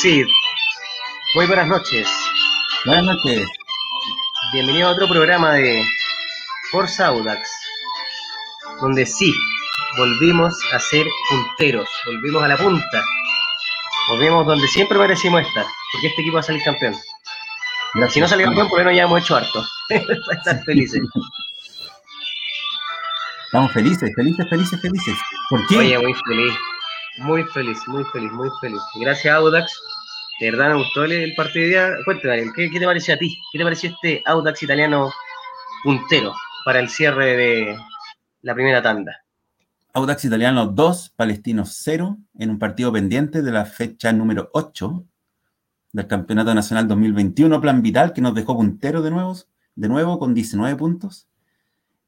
Sí. Muy buenas noches. Buenas noches. Bienvenido a otro programa de Forza Audax, donde sí, volvimos a ser punteros, volvimos a la punta, volvimos donde siempre merecimos estar, porque este equipo va a salir campeón. Si no sale campeón, por lo menos ya hemos hecho harto. para estar felices. Estamos felices, felices, felices, felices. ¿Por qué? Oye, muy feliz. Muy feliz, muy feliz, muy feliz. Gracias, Audax. De verdad me gustó el, partido de día. Cuéntame, ¿qué, ¿qué, te pareció a ti? ¿Qué te pareció este Audax italiano puntero para el cierre de la primera tanda? Audax italiano 2, Palestinos 0, en un partido pendiente de la fecha número 8 del Campeonato Nacional 2021, Plan Vital, que nos dejó puntero de nuevo, de nuevo con 19 puntos.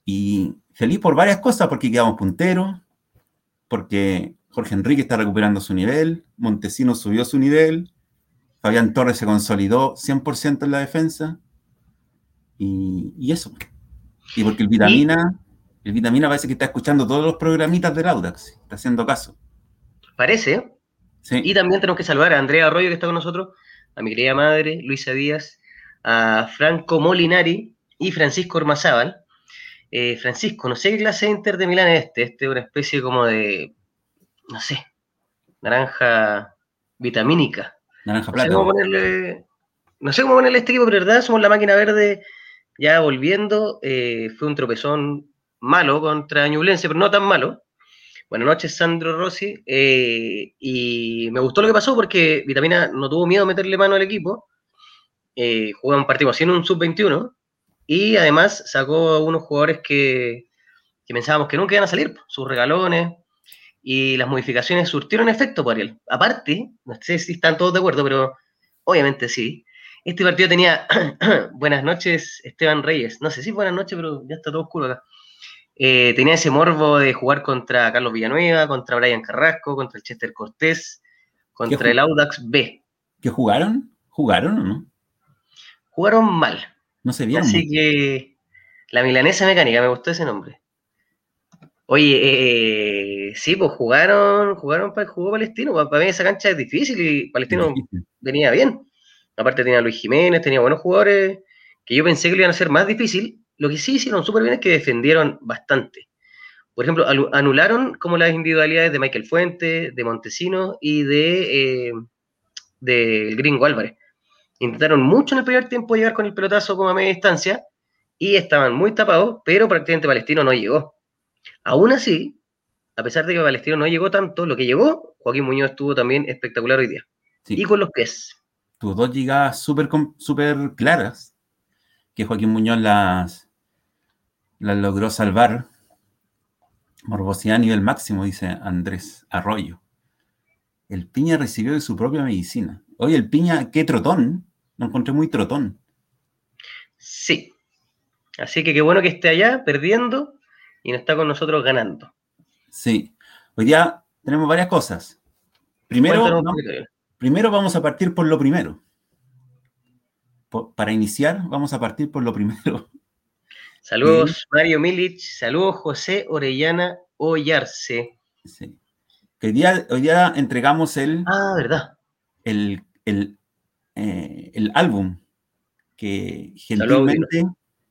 Y feliz por varias cosas, porque quedamos punteros, porque Jorge Enrique está recuperando su nivel, Montesino subió su nivel, Fabián Torres se consolidó 100% en la defensa, y, eso. Y porque el Vitamina, el Vitamina parece que está escuchando todos los programitas del Audax, está haciendo caso. Parece. Sí. Y también tenemos que saludar a Andrea Arroyo, que está con nosotros, a mi querida madre, Luisa Díaz, a Franco Molinari y Francisco Ormazábal. Eh, Francisco, no sé qué clase de Inter de Milán es este. Este es una especie como de no sé, naranja vitamínica. Naranja plata. No sé cómo ponerle, no sé cómo ponerle este equipo, pero verdad, somos la máquina verde ya volviendo. Eh, fue un tropezón malo contra Ñublense, pero no tan malo. Buenas noches, Sandro Rossi. Eh, y me gustó lo que pasó porque Vitamina no tuvo miedo de meterle mano al equipo. Eh, un partido así en un sub-21 y además sacó a unos jugadores que, que pensábamos que nunca iban a salir, sus regalones, y las modificaciones surtieron efecto por él. Aparte, no sé si están todos de acuerdo, pero obviamente sí. Este partido tenía, buenas noches, Esteban Reyes. No sé si buenas noches, pero ya está todo oscuro acá. Eh, tenía ese morbo de jugar contra Carlos Villanueva, contra Brian Carrasco, contra el Chester Cortés, contra el Audax B. ¿Qué jugaron? ¿Jugaron o no? Jugaron mal. No se vieron. Así que la milanesa mecánica, me gustó ese nombre. Oye, eh, sí, pues jugaron, jugaron para el juego palestino. Para mí esa cancha es difícil y Palestino venía bien. Aparte tenía Luis Jiménez, tenía buenos jugadores que yo pensé que lo iban a hacer más difícil. Lo que sí hicieron súper bien es que defendieron bastante. Por ejemplo, anularon como las individualidades de Michael Fuentes, de Montesino y de, eh, de Gringo Álvarez. Intentaron mucho en el primer tiempo llegar con el pelotazo como a media distancia y estaban muy tapados, pero prácticamente Palestino no llegó. Aún así, a pesar de que Palestino no llegó tanto, lo que llegó, Joaquín Muñoz estuvo también espectacular hoy día. Y con los pies. Tuvo dos llegadas súper super claras, que Joaquín Muñoz las, las logró salvar. Morbosidad a nivel máximo, dice Andrés Arroyo. El Piña recibió de su propia medicina. Oye, el Piña, qué trotón. Lo encontré muy trotón. Sí. Así que qué bueno que esté allá perdiendo y no está con nosotros ganando. Sí, hoy día tenemos varias cosas. Primero, primero vamos a partir por lo primero. para iniciar, vamos a partir por lo primero. Saludos Mario Milic, saludos José Orellana Ollarse. Sí. hoy, día, hoy día entregamos el. Ah, verdad. El, el, eh, el álbum que gentilmente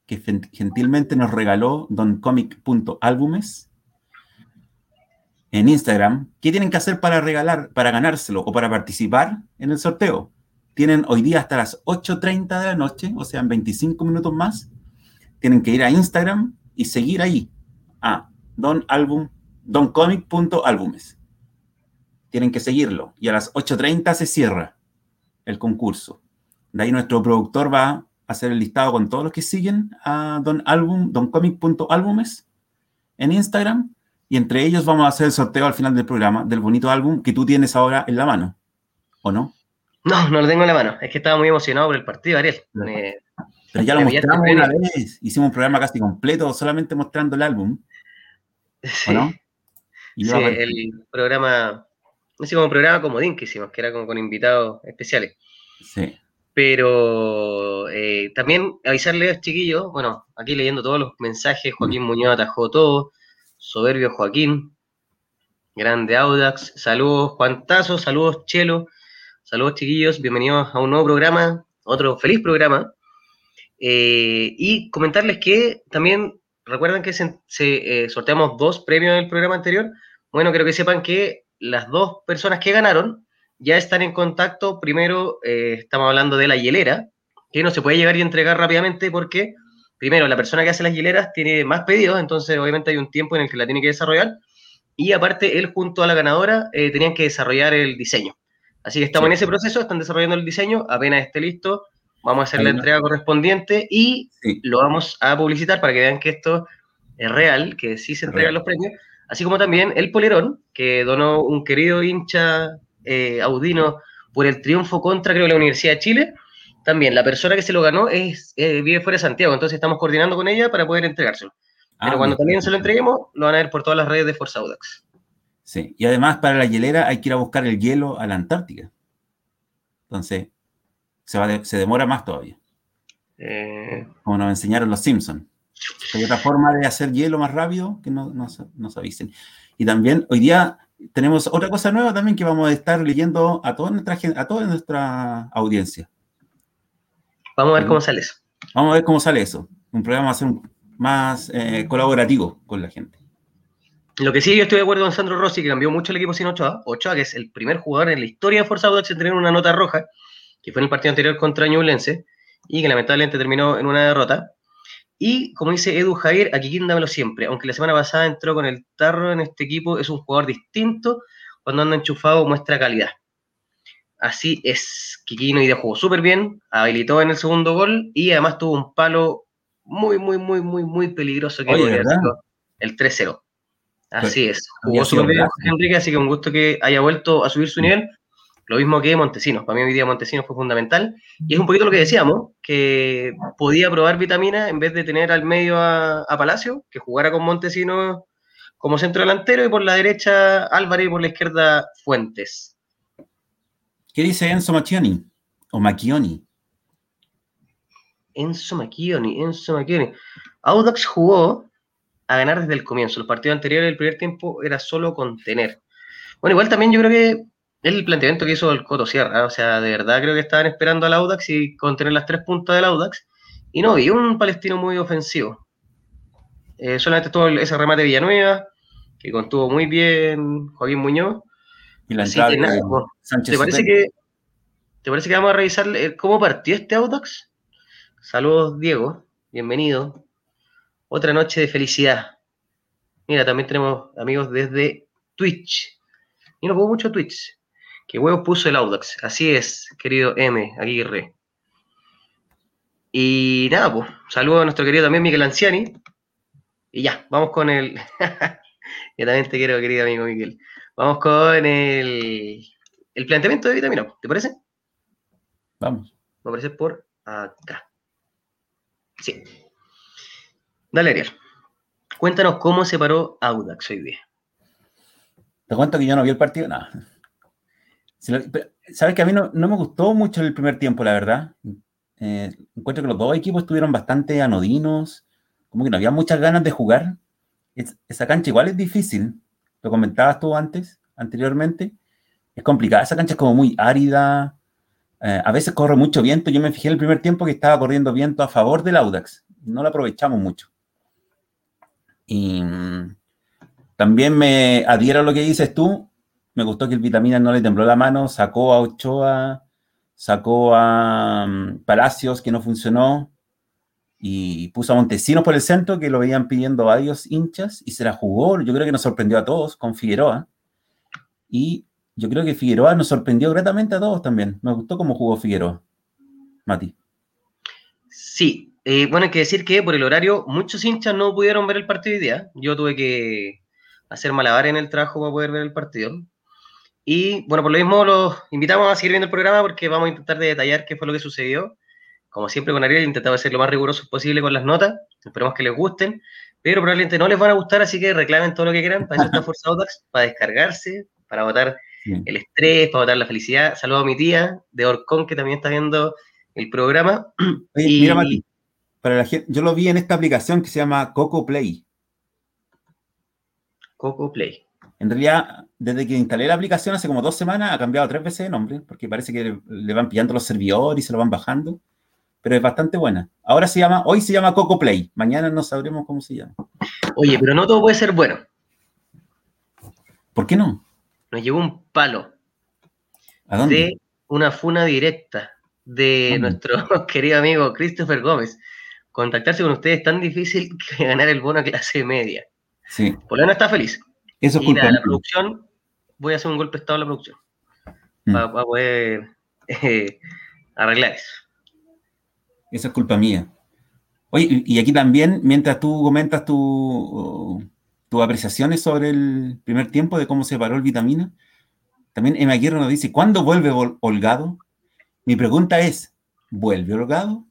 que gentilmente nos regaló doncomic.álbumes en Instagram. ¿Qué tienen que hacer para regalar, para ganárselo o para participar en el sorteo? Tienen hoy día hasta las 8.30 de la noche, o sea, en 25 minutos más. Tienen que ir a Instagram y seguir ahí a donalbum, doncomic.álbumes. Tienen que seguirlo. Y a las 8.30 se cierra el concurso. De ahí nuestro productor va hacer el listado con todos los que siguen a Don Album, doncomic.álbumes en Instagram. Y entre ellos vamos a hacer el sorteo al final del programa del bonito álbum que tú tienes ahora en la mano. ¿O no? No, no lo tengo en la mano. Es que estaba muy emocionado por el partido, Ariel. Pero ya lo mostramos una vez. Hicimos un programa casi completo solamente mostrando el álbum. Sí. ¿O no? sí, el programa, no sé, como un programa comodín que hicimos, que era como con invitados especiales. Sí. Pero eh, también avisarle a los chiquillos, bueno, aquí leyendo todos los mensajes, Joaquín Muñoz atajó todo, soberbio Joaquín, grande Audax, saludos Juan Tazo, saludos Chelo, Saludos chiquillos, bienvenidos a un nuevo programa, otro feliz programa. Eh, y comentarles que también recuerdan que se, eh, sorteamos dos premios en el programa anterior. Bueno, quiero que sepan que las dos personas que ganaron ya están en contacto. Primero, eh, estamos hablando de la hielera, que no se puede llegar y entregar rápidamente porque, primero, la persona que hace las hieleras tiene más pedidos, entonces obviamente hay un tiempo en el que la tiene que desarrollar. Y aparte, él junto a la ganadora tenían que desarrollar el diseño. Así que estamos en ese proceso, están desarrollando el diseño, apenas esté listo, vamos a hacer la entrega correspondiente y lo vamos a publicitar para que vean que esto es real, que sí se entregan los premios, así como también el polerón que donó un querido hincha eh, audino por el triunfo contra, creo, la Universidad de Chile. También la persona que se lo ganó es, eh, vive fuera de Santiago, entonces estamos coordinando con ella para poder entregárselo. Pero ah, cuando también se lo entreguemos, lo van a ver por todas las redes de Forza Audax. Sí, y además para la hielera hay que ir a buscar el hielo a la Antártica. Entonces, se, demora más todavía. Eh, Como nos enseñaron los Simpsons. Hay otra forma de hacer hielo más rápido que no, nos avisen. Y también hoy día tenemos otra cosa nueva también que vamos a estar leyendo a toda nuestra, a toda nuestra audiencia. Vamos a ver cómo sale eso. Vamos a ver cómo sale eso. Un programa más, más eh, colaborativo con la gente. Lo que sí, yo estoy de acuerdo con Sandro Rossi, que cambió mucho el equipo sin Ochoa. Ochoa, que es el primer jugador en la historia de Forza Audax en tener una nota roja que fue en el partido anterior contra Ñublense, y que lamentablemente terminó en una derrota. Y como dice Edu Jair, aquí dámelo siempre. Aunque la semana pasada entró con el tarro en este equipo, es un jugador distinto. Cuando anda enchufado, muestra calidad. Así es, Kikino y de jugó súper bien, habilitó en el segundo gol y además tuvo un palo muy, muy, muy, muy, muy peligroso que Oye, el 3-0. Así es, jugó súper bien Enrique, así que un gusto que haya vuelto a subir su nivel. Lo mismo que Montesinos. Para mí hoy día Montesinos fue fundamental. Y es un poquito lo que decíamos, que podía probar vitamina en vez de tener al medio a, Palacio, que jugara con Montesinos como centro delantero y por la derecha Álvarez y por la izquierda Fuentes. ¿Qué dice Enzo Macchioni? O Macchioni. Enzo Macchioni, Enzo Macchioni. Audax jugó a ganar desde el comienzo. Los partidos anteriores, el primer tiempo, era solo contener. Bueno, igual también yo creo que el planteamiento que hizo el Coto Sierra. O sea, de verdad creo que estaban esperando al Audax y contener las tres puntas del Audax. Y no vi un palestino muy ofensivo. Eh, solamente estuvo ese remate de Villanueva, que contuvo muy bien Joaquín Muñoz. Y la que nada, ¿te, parece que, ¿Te parece que vamos a revisar eh, cómo partió este Audax? Saludos, Diego. Bienvenido. Otra noche de felicidad. Mira, también tenemos amigos desde Twitch. Y no pongo mucho Twitch. ¿Qué huevo puso el Audax? Así es, querido M, Aguirre. Y nada, pues, saludo a nuestro querido también Miguel Anciani. Y ya, vamos con el. Yo también te quiero, querido amigo Miguel. Vamos con el, el planteamiento de vitamina. ¿Te parece? Vamos. Me parece por acá. Sí. Dale, Ariel. Cuéntanos cómo se paró Audax hoy día. Te cuento que yo no vi el partido, nada. Sabes que a mí no, me gustó mucho el primer tiempo, la verdad. Eh, encuentro que los dos equipos estuvieron bastante anodinos, como que no había muchas ganas de jugar. Esa cancha igual es difícil, lo comentabas tú antes, anteriormente. Es complicada, esa cancha es como muy árida, eh, a veces corre mucho viento. Yo me fijé el primer tiempo que estaba corriendo viento a favor del Audax, no lo aprovechamos mucho. Y mm, también me adhiero a lo que dices tú, me gustó que el Vitamina no le tembló la mano, sacó a Ochoa, sacó a mm, Palacios, que no funcionó, y puso a Montesinos por el centro, que lo veían pidiendo varios hinchas, y se la jugó. Yo creo que nos sorprendió a todos con Figueroa. Y yo creo que Figueroa nos sorprendió gratamente a todos también. Me gustó cómo jugó Figueroa. Mati. Sí, eh, bueno, hay que decir que por el horario muchos hinchas no pudieron ver el partido hoy día. Yo tuve que hacer malabar en el trabajo para poder ver el partido. Y bueno, por lo mismo los invitamos a seguir viendo el programa porque vamos a intentar de detallar qué fue lo que sucedió. Como siempre con Ariel, intentamos ser lo más riguroso posible con las notas. Esperemos que les gusten, pero probablemente no les van a gustar, así que reclamen todo lo que quieran. Para eso está Forza Audax, para descargarse, para votar el estrés, para votar la felicidad. Saludo a mi tía de Orcón, que también está viendo el programa. Mira, Mati, para la gente, yo lo vi en esta aplicación que se llama Coco Play. Coco Play. En realidad, desde que instalé la aplicación hace como dos semanas, ha cambiado tres veces de nombre, porque parece que le van pillando los servidores y se lo van bajando, pero es bastante buena. Ahora se llama, hoy se llama Coco Play, mañana no sabremos cómo se llama. Oye, pero no todo puede ser bueno. ¿Por qué no? Nos llegó un palo. ¿A dónde? De una funa directa de nuestro querido amigo Christopher Gómez. Contactarse con ustedes es tan difícil que ganar el bono a clase media. Sí. Por lo menos está feliz. Eso es Y culpa la, la producción, voy a hacer un golpe de estado a la producción. Mm. Para, poder eh, arreglar eso. Eso es culpa mía. Oye, y aquí también, mientras tú comentas tu, tus apreciaciones sobre el primer tiempo de cómo se paró el vitamina, también Emma Aguirre nos dice, ¿cuándo vuelve Holgado? Mi pregunta es, ¿vuelve Holgado?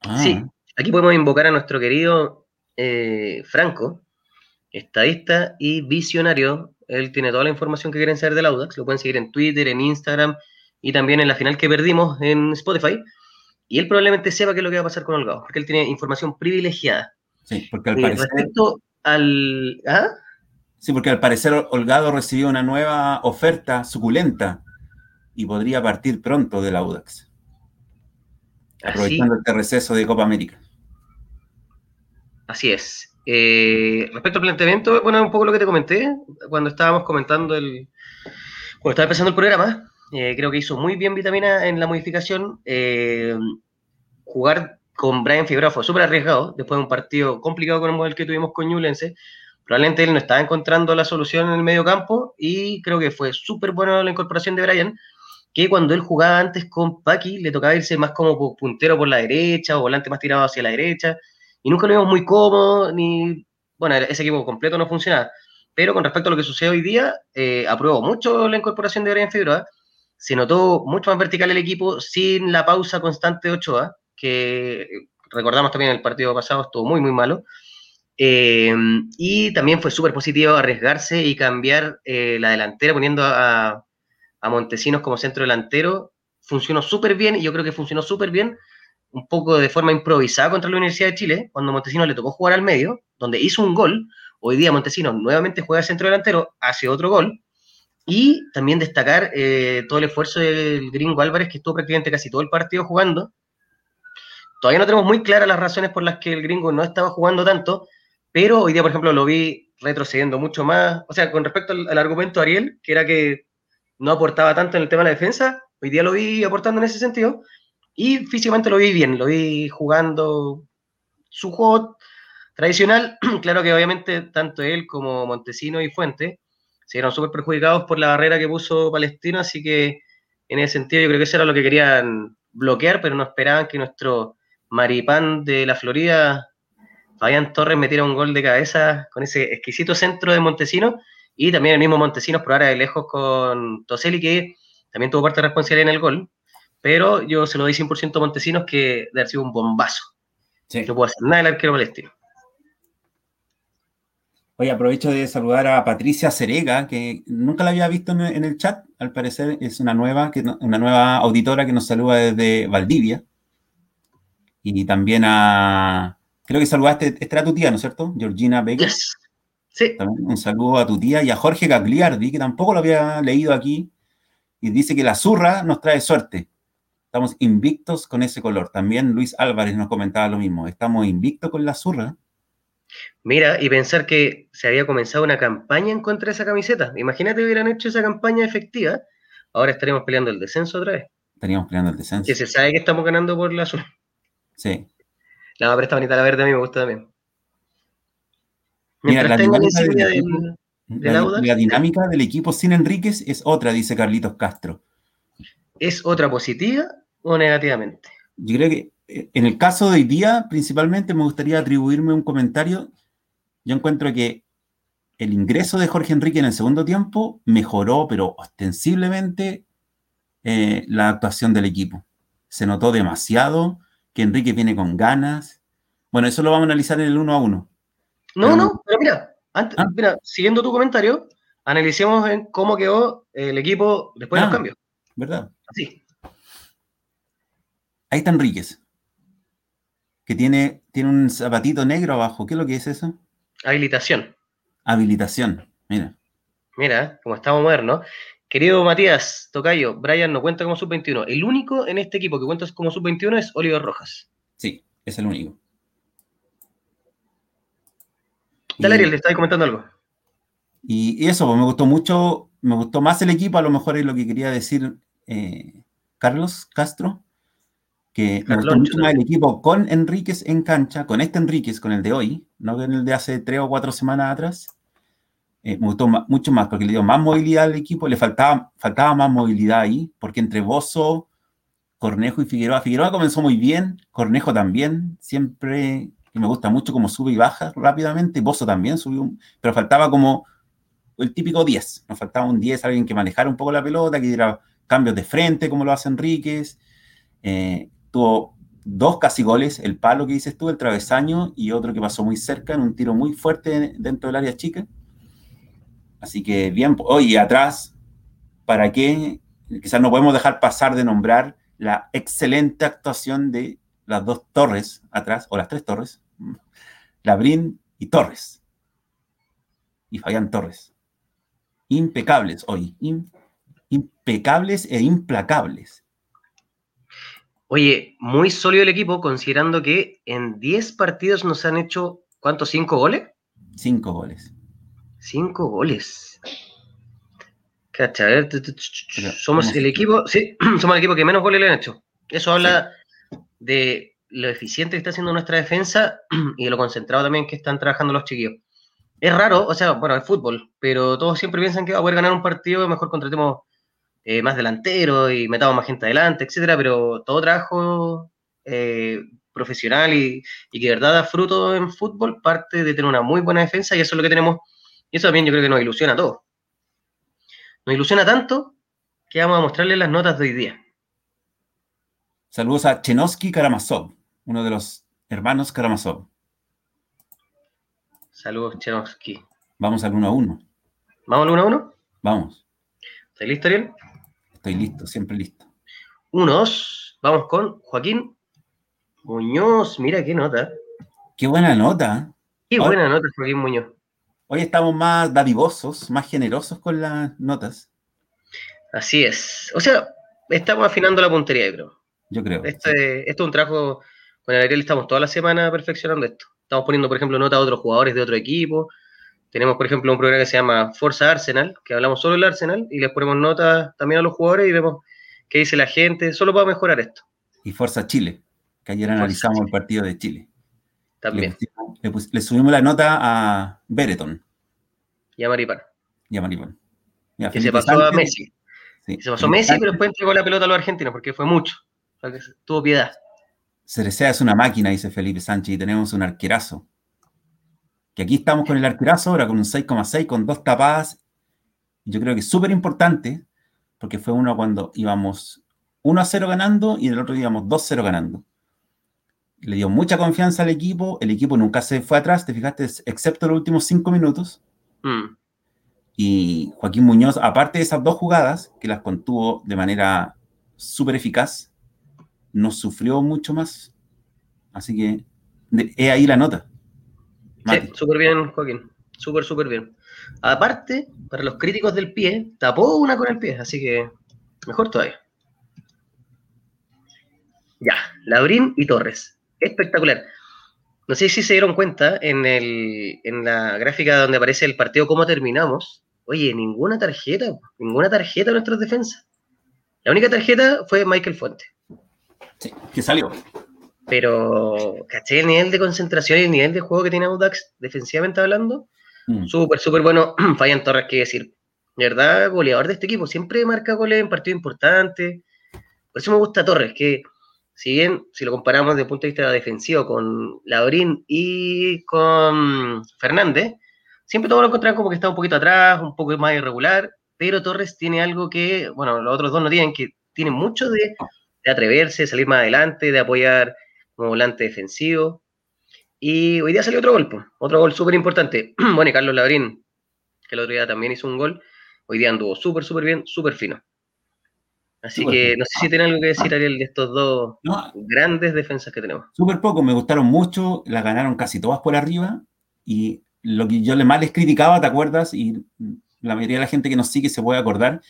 Ah, Sí, aquí podemos invocar a nuestro querido eh, Franco, estadista y visionario. Él tiene toda la información que quieren saber del Audax. Lo pueden seguir en Twitter, en Instagram y también en la final que perdimos en Spotify. Y él probablemente sepa qué es lo que va a pasar con Holgado, porque él tiene información privilegiada. sí, porque al Eh, parecer, respecto al... ¿ah? sí, porque al parecer Holgado recibió una nueva oferta suculenta y podría partir pronto del Audax, Así, aprovechando este receso de Copa América. así es. Eh, respecto al planteamiento, bueno, un poco lo que te comenté cuando estábamos comentando el... Cuando estaba empezando el programa, eh, creo que hizo muy bien Vitamina en la modificación. Eh, jugar con Brian Figueroa fue súper arriesgado, después de un partido complicado como el que tuvimos con Ñublense. Probablemente él no estaba encontrando la solución en el medio campo y creo que fue súper buena la incorporación de Brian, que cuando él jugaba antes con Paki le tocaba irse más como pu- puntero por la derecha o volante más tirado hacia la derecha y nunca lo vimos muy cómodo, ni, bueno, ese equipo completo no funcionaba. Pero con respecto a lo que sucede hoy día, eh, apruebo mucho la incorporación de Brian Figueroa. Se notó mucho más vertical el equipo sin la pausa constante de Ochoa, que recordamos también el partido pasado estuvo muy, muy malo. Eh, y también fue súper positivo arriesgarse y cambiar eh, la delantera poniendo a, a Montesinos como centro delantero. Funcionó súper bien y yo creo que funcionó súper bien un poco de forma improvisada contra la Universidad de Chile, cuando Montesinos le tocó jugar al medio, donde hizo un gol. Hoy día Montesinos nuevamente juega centro delantero, hace otro gol. Y también destacar eh, todo el esfuerzo del gringo Álvarez, que estuvo prácticamente casi todo el partido jugando. Todavía no tenemos muy claras las razones por las que el gringo no estaba jugando tanto, pero hoy día, por ejemplo, lo vi retrocediendo mucho más. O sea, con respecto al, al argumento de Ariel, que era que no aportaba tanto en el tema de la defensa, hoy día lo vi aportando en ese sentido. Y físicamente lo vi bien, lo vi jugando su juego tradicional. claro que obviamente tanto él como Montesino y Fuente se vieron súper perjudicados por la barrera que puso Palestino, así que en ese sentido yo creo que eso era lo que querían bloquear, pero no esperaban que nuestro maripán de la Florida, Fabián Torres, metiera un gol de cabeza con ese exquisito centro de Montesino y también el mismo Montesinos por ahora de lejos con Toselli, que también tuvo parte de responsabilidad en el gol, pero yo se lo doy 100% a Montesinos que de haber sido un bombazo. Sí. No puedo hacer nada del arquero palestino. Oye, aprovecho de saludar a Patricia Cerega, que nunca la había visto en, el chat. Al parecer es una nueva, que, una nueva auditora que nos saluda desde Valdivia. Y también a. Creo que saludaste, esta era tu tía, ¿no es cierto? Georgina Vega. Yes. Sí, También un saludo a tu tía y a Jorge Gagliardi, que tampoco lo había leído aquí. Y dice que la zurra nos trae suerte. Estamos invictos con ese color. También Luis Álvarez nos comentaba lo mismo. Estamos invictos con la zurra. Mira, y pensar que se había comenzado una campaña en contra de esa camiseta. Imagínate hubieran hecho esa campaña efectiva. Ahora estaremos peleando el descenso otra vez. Estaríamos peleando el descenso. Que se sabe que estamos ganando por la azul. Sí. La pero esta bonita la verde a mí me gusta también. Mira, Mientras la dinámica del del, equipo- del La, Audax, la dinámica del equipo sin Enríquez es otra, dice Carlitos Castro. ¿es otra positiva o negativamente? Yo creo que en el caso de hoy día, principalmente me gustaría atribuirme un comentario. Yo encuentro que el ingreso de Jorge Enrique en el segundo tiempo mejoró, pero ostensiblemente, eh, la actuación del equipo. Se notó demasiado que Enrique viene con ganas. Bueno, eso lo vamos a analizar en el uno a uno. No, Pero- no, pero mira, antes, Ah. mira, siguiendo tu comentario, analicemos en cómo quedó el equipo después de Ah. los cambios. ¿Verdad? Así. Ahí está Enríquez, que tiene, tiene un zapatito negro abajo. ¿Qué es lo que es eso? Habilitación. Habilitación. Mira. Mira, como estamos modernos. Querido Matías Tocayo, Brian no cuenta como sub-21. El único en este equipo que cuenta como sub-21 es Oliver Rojas. Sí, es el único. Dale, Ariel, le estaba comentando algo. Y, eso, pues me gustó mucho, me gustó más el equipo, a lo mejor es lo que quería decir eh, Carlos Castro, que me gustó mucho más el equipo con Enríquez en cancha, con este Enríquez, con el de hoy, no con el de hace tres o cuatro semanas atrás, eh, me gustó mucho más porque le dio más movilidad al equipo, le faltaba, faltaba más movilidad ahí, porque entre Bozo, Cornejo y Figueroa, Figueroa comenzó muy bien, Cornejo también, siempre que me gusta mucho como sube y baja rápidamente, Bozo también subió, pero faltaba como el típico 10, nos faltaba un 10, alguien que manejara un poco la pelota, que diera cambios de frente como lo hace Enríquez, eh, tuvo dos casi goles, el palo que dices tú, el travesaño, y otro que pasó muy cerca en un tiro muy fuerte dentro del área chica. Así que bien, oye, atrás, ¿para qué? Quizás no podemos dejar pasar de nombrar la excelente actuación de las dos torres atrás, o las tres torres, Labrín y Torres. Y Fabián Torres. Impecables hoy, impecables e implacables. Oye, muy sólido el equipo, considerando que en 10 partidos nos han hecho, ¿cuántos? ¿Cinco goles? Cinco goles. Cinco goles. Cacha, a ver, somos el equipo, sí, somos el equipo que menos goles le han hecho. Eso habla de lo eficiente que está haciendo nuestra defensa y de lo concentrado también que están trabajando los chiquillos. Es raro, o sea, bueno, el fútbol, pero todos siempre piensan que va a poder ganar un partido, mejor contratemos eh, más delantero y metamos más gente adelante, etcétera, pero todo trabajo eh, profesional y, y, que de verdad da fruto en fútbol parte de tener una muy buena defensa y eso es lo que tenemos y eso también yo creo que nos ilusiona a todos. Nos ilusiona tanto que vamos a mostrarles las notas de hoy día. Saludos a Chenovsky Karamazov, uno de los hermanos Karamazov. Saludos, Chenovsky. Vamos al 1 a 1. ¿Vamos al 1 a 1? Vamos. ¿Estás listo, Ariel? Estoy listo, siempre listo. Unos. Vamos con Joaquín Muñoz. Mira qué nota. Qué buena nota. Qué buena nota, Joaquín Muñoz. Hoy estamos más dadivosos, más generosos con las notas. Así es. O sea, estamos afinando la puntería, yo creo. Yo creo. Este, es un trabajo, con el Ariel estamos toda la semana perfeccionando esto. Estamos poniendo, por ejemplo, notas a otros jugadores de otro equipo. Tenemos, por ejemplo, un programa que se llama Forza Arsenal, que hablamos solo del Arsenal y les ponemos notas también a los jugadores y vemos qué dice la gente, solo para mejorar esto. Y Forza Chile, que ayer analizamos el partido de Chile. También. Le, subimos la nota a Bereton. Y a Maripán. Y a Maripán. que se pasó a Messi. Se pasó Messi, pero después entregó la pelota a los argentinos porque fue mucho. O que tuvo piedad. Cerecea es una máquina, dice Felipe Sánchez, y tenemos un arquerazo. Que aquí estamos con el arquerazo, ahora con un 6,6, con dos tapadas. Yo creo que es súper importante, porque fue uno cuando íbamos 1 a 0 ganando y en el otro íbamos 2 0 ganando le dio mucha confianza al equipo, el equipo nunca se fue atrás, te fijaste, excepto los últimos cinco minutos. Mm. Y Joaquín Muñoz, aparte de esas dos jugadas, que las contuvo de manera súper eficaz, no sufrió mucho más. Así que es ahí la nota. Sí, súper bien, Joaquín. Súper, súper bien. Aparte, para los críticos del pie, tapó una con el pie, así que mejor todavía. Ya, Labrín y Torres espectacular. No sé si se dieron cuenta en, el, en la gráfica donde aparece el partido cómo terminamos. Oye, ninguna tarjeta, ninguna tarjeta a nuestras defensas. La única tarjeta fue Michael Fuente. Sí, que salió. Pero, ¿caché el nivel de concentración y el nivel de juego que tiene Audax defensivamente hablando? Mm. Súper, súper bueno. Fabián Torres, qué decir. De verdad, goleador de este equipo. Siempre marca goles en partidos importantes. Por eso me gusta Torres, que si bien, si lo comparamos desde el punto de vista defensivo con Laurín y con Fernández, siempre todos lo encontramos como que está un poquito atrás, un poco más irregular, pero Torres tiene algo que, bueno, los otros dos no tienen, que tiene mucho de, atreverse, salir más adelante, de apoyar como volante defensivo. Y hoy día salió otro gol, otro gol súper importante. bueno, y Carlos Labrín, que el otro día también hizo un gol, hoy día anduvo súper, súper bien, súper fino. Así que no sé si tiene algo que decir, Ariel, de estos dos grandes defensas que tenemos. Súper poco, me gustaron mucho, las ganaron casi todas por arriba y lo que yo le más les criticaba, ¿te acuerdas? Y la mayoría de la gente que nos sigue se puede acordar,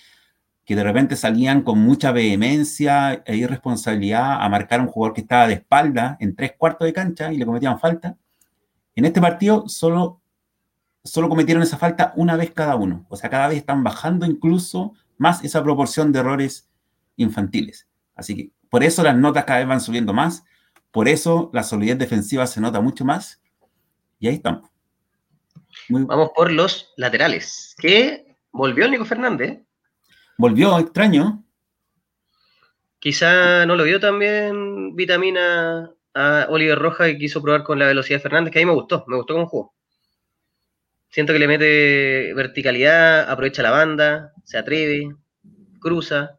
que de repente salían con mucha vehemencia e irresponsabilidad a marcar un jugador que estaba de espalda en tres cuartos de cancha y le cometían falta. En este partido solo, solo cometieron esa falta una vez cada uno. O sea, cada vez están bajando incluso más esa proporción de errores infantiles. Así que por eso las notas cada vez van subiendo más, por eso la solidez defensiva se nota mucho más. Y ahí estamos. Vamos por los laterales. Que volvió Nico Fernández. Volvió, extraño. Quizá no lo vio también vitamina a Oliver Roja y quiso probar con la velocidad de Fernández, que a mí me gustó, me gustó como jugó. Siento que le mete verticalidad, aprovecha la banda, se atreve, cruza.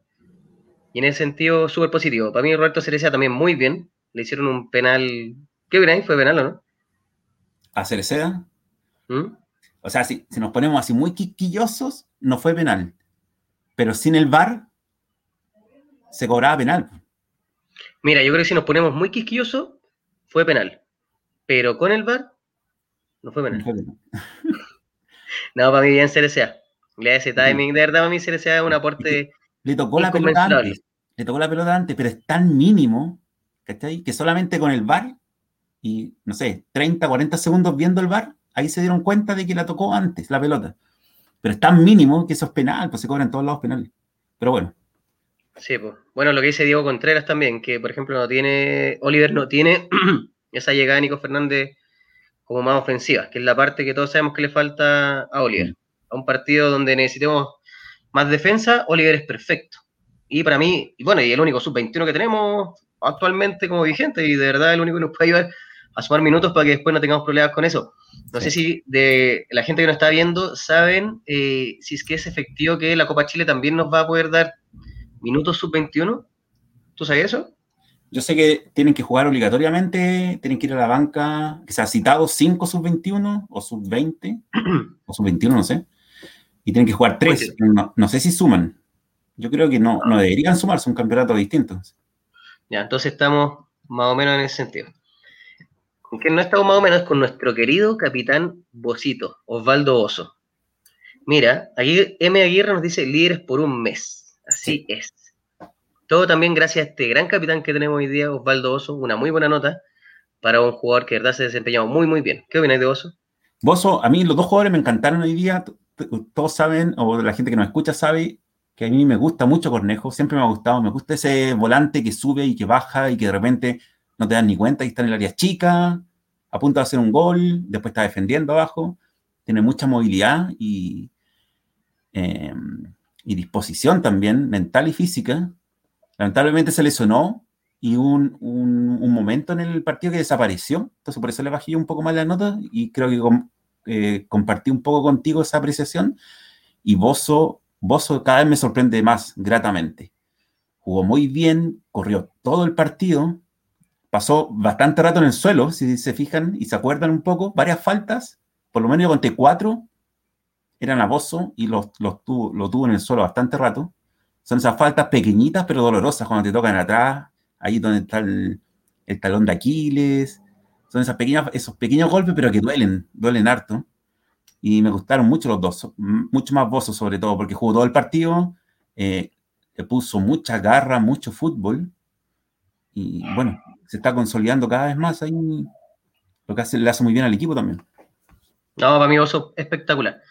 Y en ese sentido, súper positivo. Para mí, Roberto Cerecea también muy bien. Le hicieron un penal. ¿Qué opináis? ¿Fue penal o no? ¿A Cerecea? ¿Mm? O sea, si, si, nos ponemos así muy quisquillosos, no fue penal. Pero sin el VAR, se cobraba penal. Mira, yo creo que si nos ponemos muy quisquillosos, fue penal. Pero con el VAR, no fue penal. No, para mí bien Cerecea. Le ese timing. De verdad, para mí Cerecea es un aporte. Le tocó la pelota antes. Le tocó la pelota antes, pero es tan mínimo, ¿cachai? Que solamente con el VAR y, no sé, 30, 40 segundos viendo el VAR, ahí se dieron cuenta de que la tocó antes, la pelota. Pero es tan mínimo que eso es penal, pues se cobran todos lados penales. Pero bueno. Sí, pues. Bueno, lo que dice Diego Contreras también, que por ejemplo no tiene, Oliver no tiene esa llegada de Nico Fernández como más ofensiva, que es la parte que todos sabemos que le falta a Oliver. A un partido donde necesitemos más defensa, Oliver es perfecto. Y para mí, y bueno, y el único sub-21 que tenemos actualmente como vigente, y de verdad el único que nos puede ayudar a sumar minutos para que después no tengamos problemas con eso. No sé si de la gente que nos está viendo saben eh, si es que es efectivo que la Copa Chile también nos va a poder dar minutos sub-21. ¿Tú sabes eso? Yo sé que tienen que jugar obligatoriamente, tienen que ir a la banca, que se ha citado 5 sub-21 o sub-20, o sub-21, no sé, y tienen que jugar 3. No, sé si suman. Yo creo que no, no deberían sumarse un campeonato distinto. Ya, entonces estamos más o menos en ese sentido. Que no estamos más o menos con nuestro querido capitán Bosito, Osvaldo Oso. Mira, aquí M. Aguirre nos dice líderes por un mes. Así es. Todo también gracias a este gran capitán que tenemos hoy día, Osvaldo Oso, una muy buena nota para un jugador que de verdad se ha desempeñado muy, muy bien. ¿Qué opináis de Oso? Boso, a mí los dos jugadores me encantaron hoy día. Todos saben, o la gente que nos escucha sabe, que a mí me gusta mucho Cornejo, siempre me ha gustado. Me gusta ese volante que sube y que baja y que de repente no te das ni cuenta y está en el área chica, a punto de hacer un gol, después está defendiendo abajo. Tiene mucha movilidad y, em, disposición también, mental y física. Lamentablemente se lesionó y un, un, momento en el partido que desapareció. Entonces por eso le bajé un poco más la nota y creo que eh, compartí un poco contigo esa apreciación. Y Bozo, Bozo cada vez me sorprende más gratamente. Jugó muy bien, corrió todo el partido, pasó bastante rato en el suelo, si se fijan y se acuerdan un poco, varias faltas, por lo menos yo conté cuatro, eran a Bozo y los, los tuvo, lo tuvo en el suelo bastante rato. Son esas faltas pequeñitas pero dolorosas cuando te tocan atrás, ahí donde está el, talón de Aquiles. Son esas pequeñas, esos pequeños golpes, pero que duelen, duelen harto. Y me gustaron mucho los dos, mucho más Bozo sobre todo, porque jugó todo el partido, eh, le puso mucha garra, mucho fútbol. Y bueno, se está consolidando cada vez más ahí, lo que hace, le hace muy bien al equipo también. No, para mí Oso espectacular.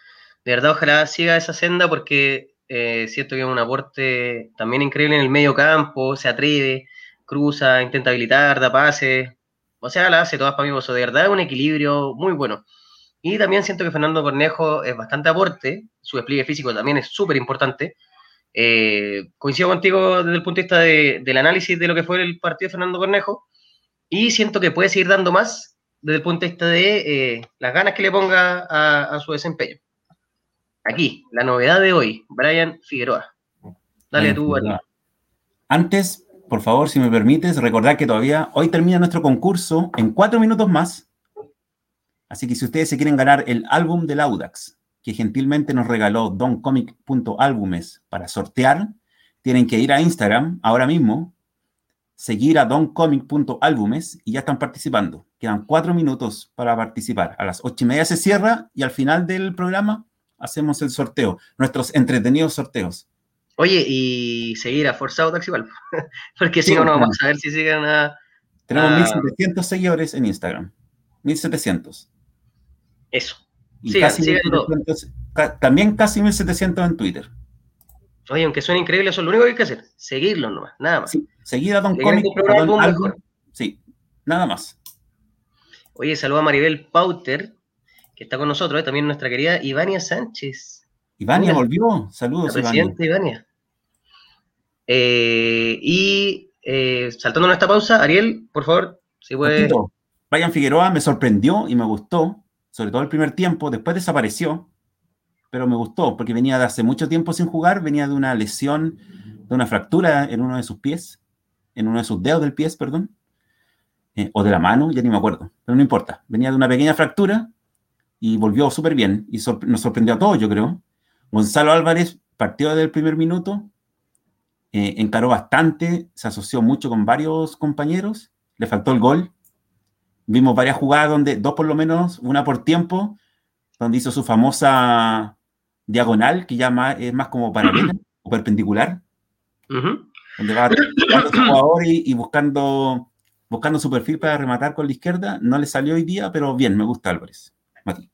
De verdad, ojalá siga esa senda porque eh, siento que es un aporte también increíble en el medio campo, se atreve, cruza, intenta habilitar, da pases, o sea, la hace todas para mí, de verdad es un equilibrio muy bueno. Y también siento que Fernando Cornejo es bastante aporte, su despliegue físico también es súper importante. Eh, coincido contigo desde el punto de vista del análisis de lo que fue el partido de Fernando Cornejo y siento que puede seguir dando más desde el punto de vista de eh, las ganas que le ponga a su desempeño. Aquí, la novedad de hoy, Brian Figueroa. Dale tú, Antes, por favor, si me permites, recordar que todavía hoy termina nuestro concurso en cuatro minutos más. Así que si ustedes se quieren ganar el álbum del Audax, que gentilmente nos regaló doncomic.álbumes para sortear, tienen que ir a Instagram ahora mismo, seguir a doncomic.álbumes y ya están participando. Quedan cuatro minutos para participar. A las ocho y media se cierra y al final del programa hacemos el sorteo, nuestros entretenidos sorteos. Oye, y seguir a Forzado Taxi porque si no, no vamos a ver si siguen a... Tenemos 1700 seguidores en Instagram. 1700. Eso. Y casi también casi 1700 en Twitter. Oye, aunque suene increíble, eso es lo único que hay que hacer. Seguirlo nomás, nada más. Sí, seguir a Don Comic. Sí, nada más. Oye, saluda a Maribel Pauter, que está con nosotros, ¿eh? también nuestra querida Ivania Sánchez. Ivania volvió, saludos. La presidenta Ivania. Eh, y eh, saltando esta pausa, Ariel, por favor, si puede. Brian Figueroa me sorprendió y me gustó, sobre todo el primer tiempo, después desapareció, pero me gustó porque venía de hace mucho tiempo sin jugar, venía de una lesión, de una fractura en uno de sus pies, en uno de sus dedos del pie, perdón, eh, o de la mano, ya ni me acuerdo, pero no importa, venía de una pequeña fractura y volvió súper bien y nos sorprendió a todos, yo creo. Gonzalo Álvarez partió desde el primer minuto, eh, encaró bastante, se asoció mucho con varios compañeros, le faltó el gol. Vimos varias jugadas donde, dos por lo menos, una por tiempo, donde hizo su famosa diagonal, que ya es más como paralela o perpendicular, donde va buscando su jugador y, buscando, buscando su perfil para rematar con la izquierda. No le salió hoy día, pero bien, me gusta Álvarez. Mati.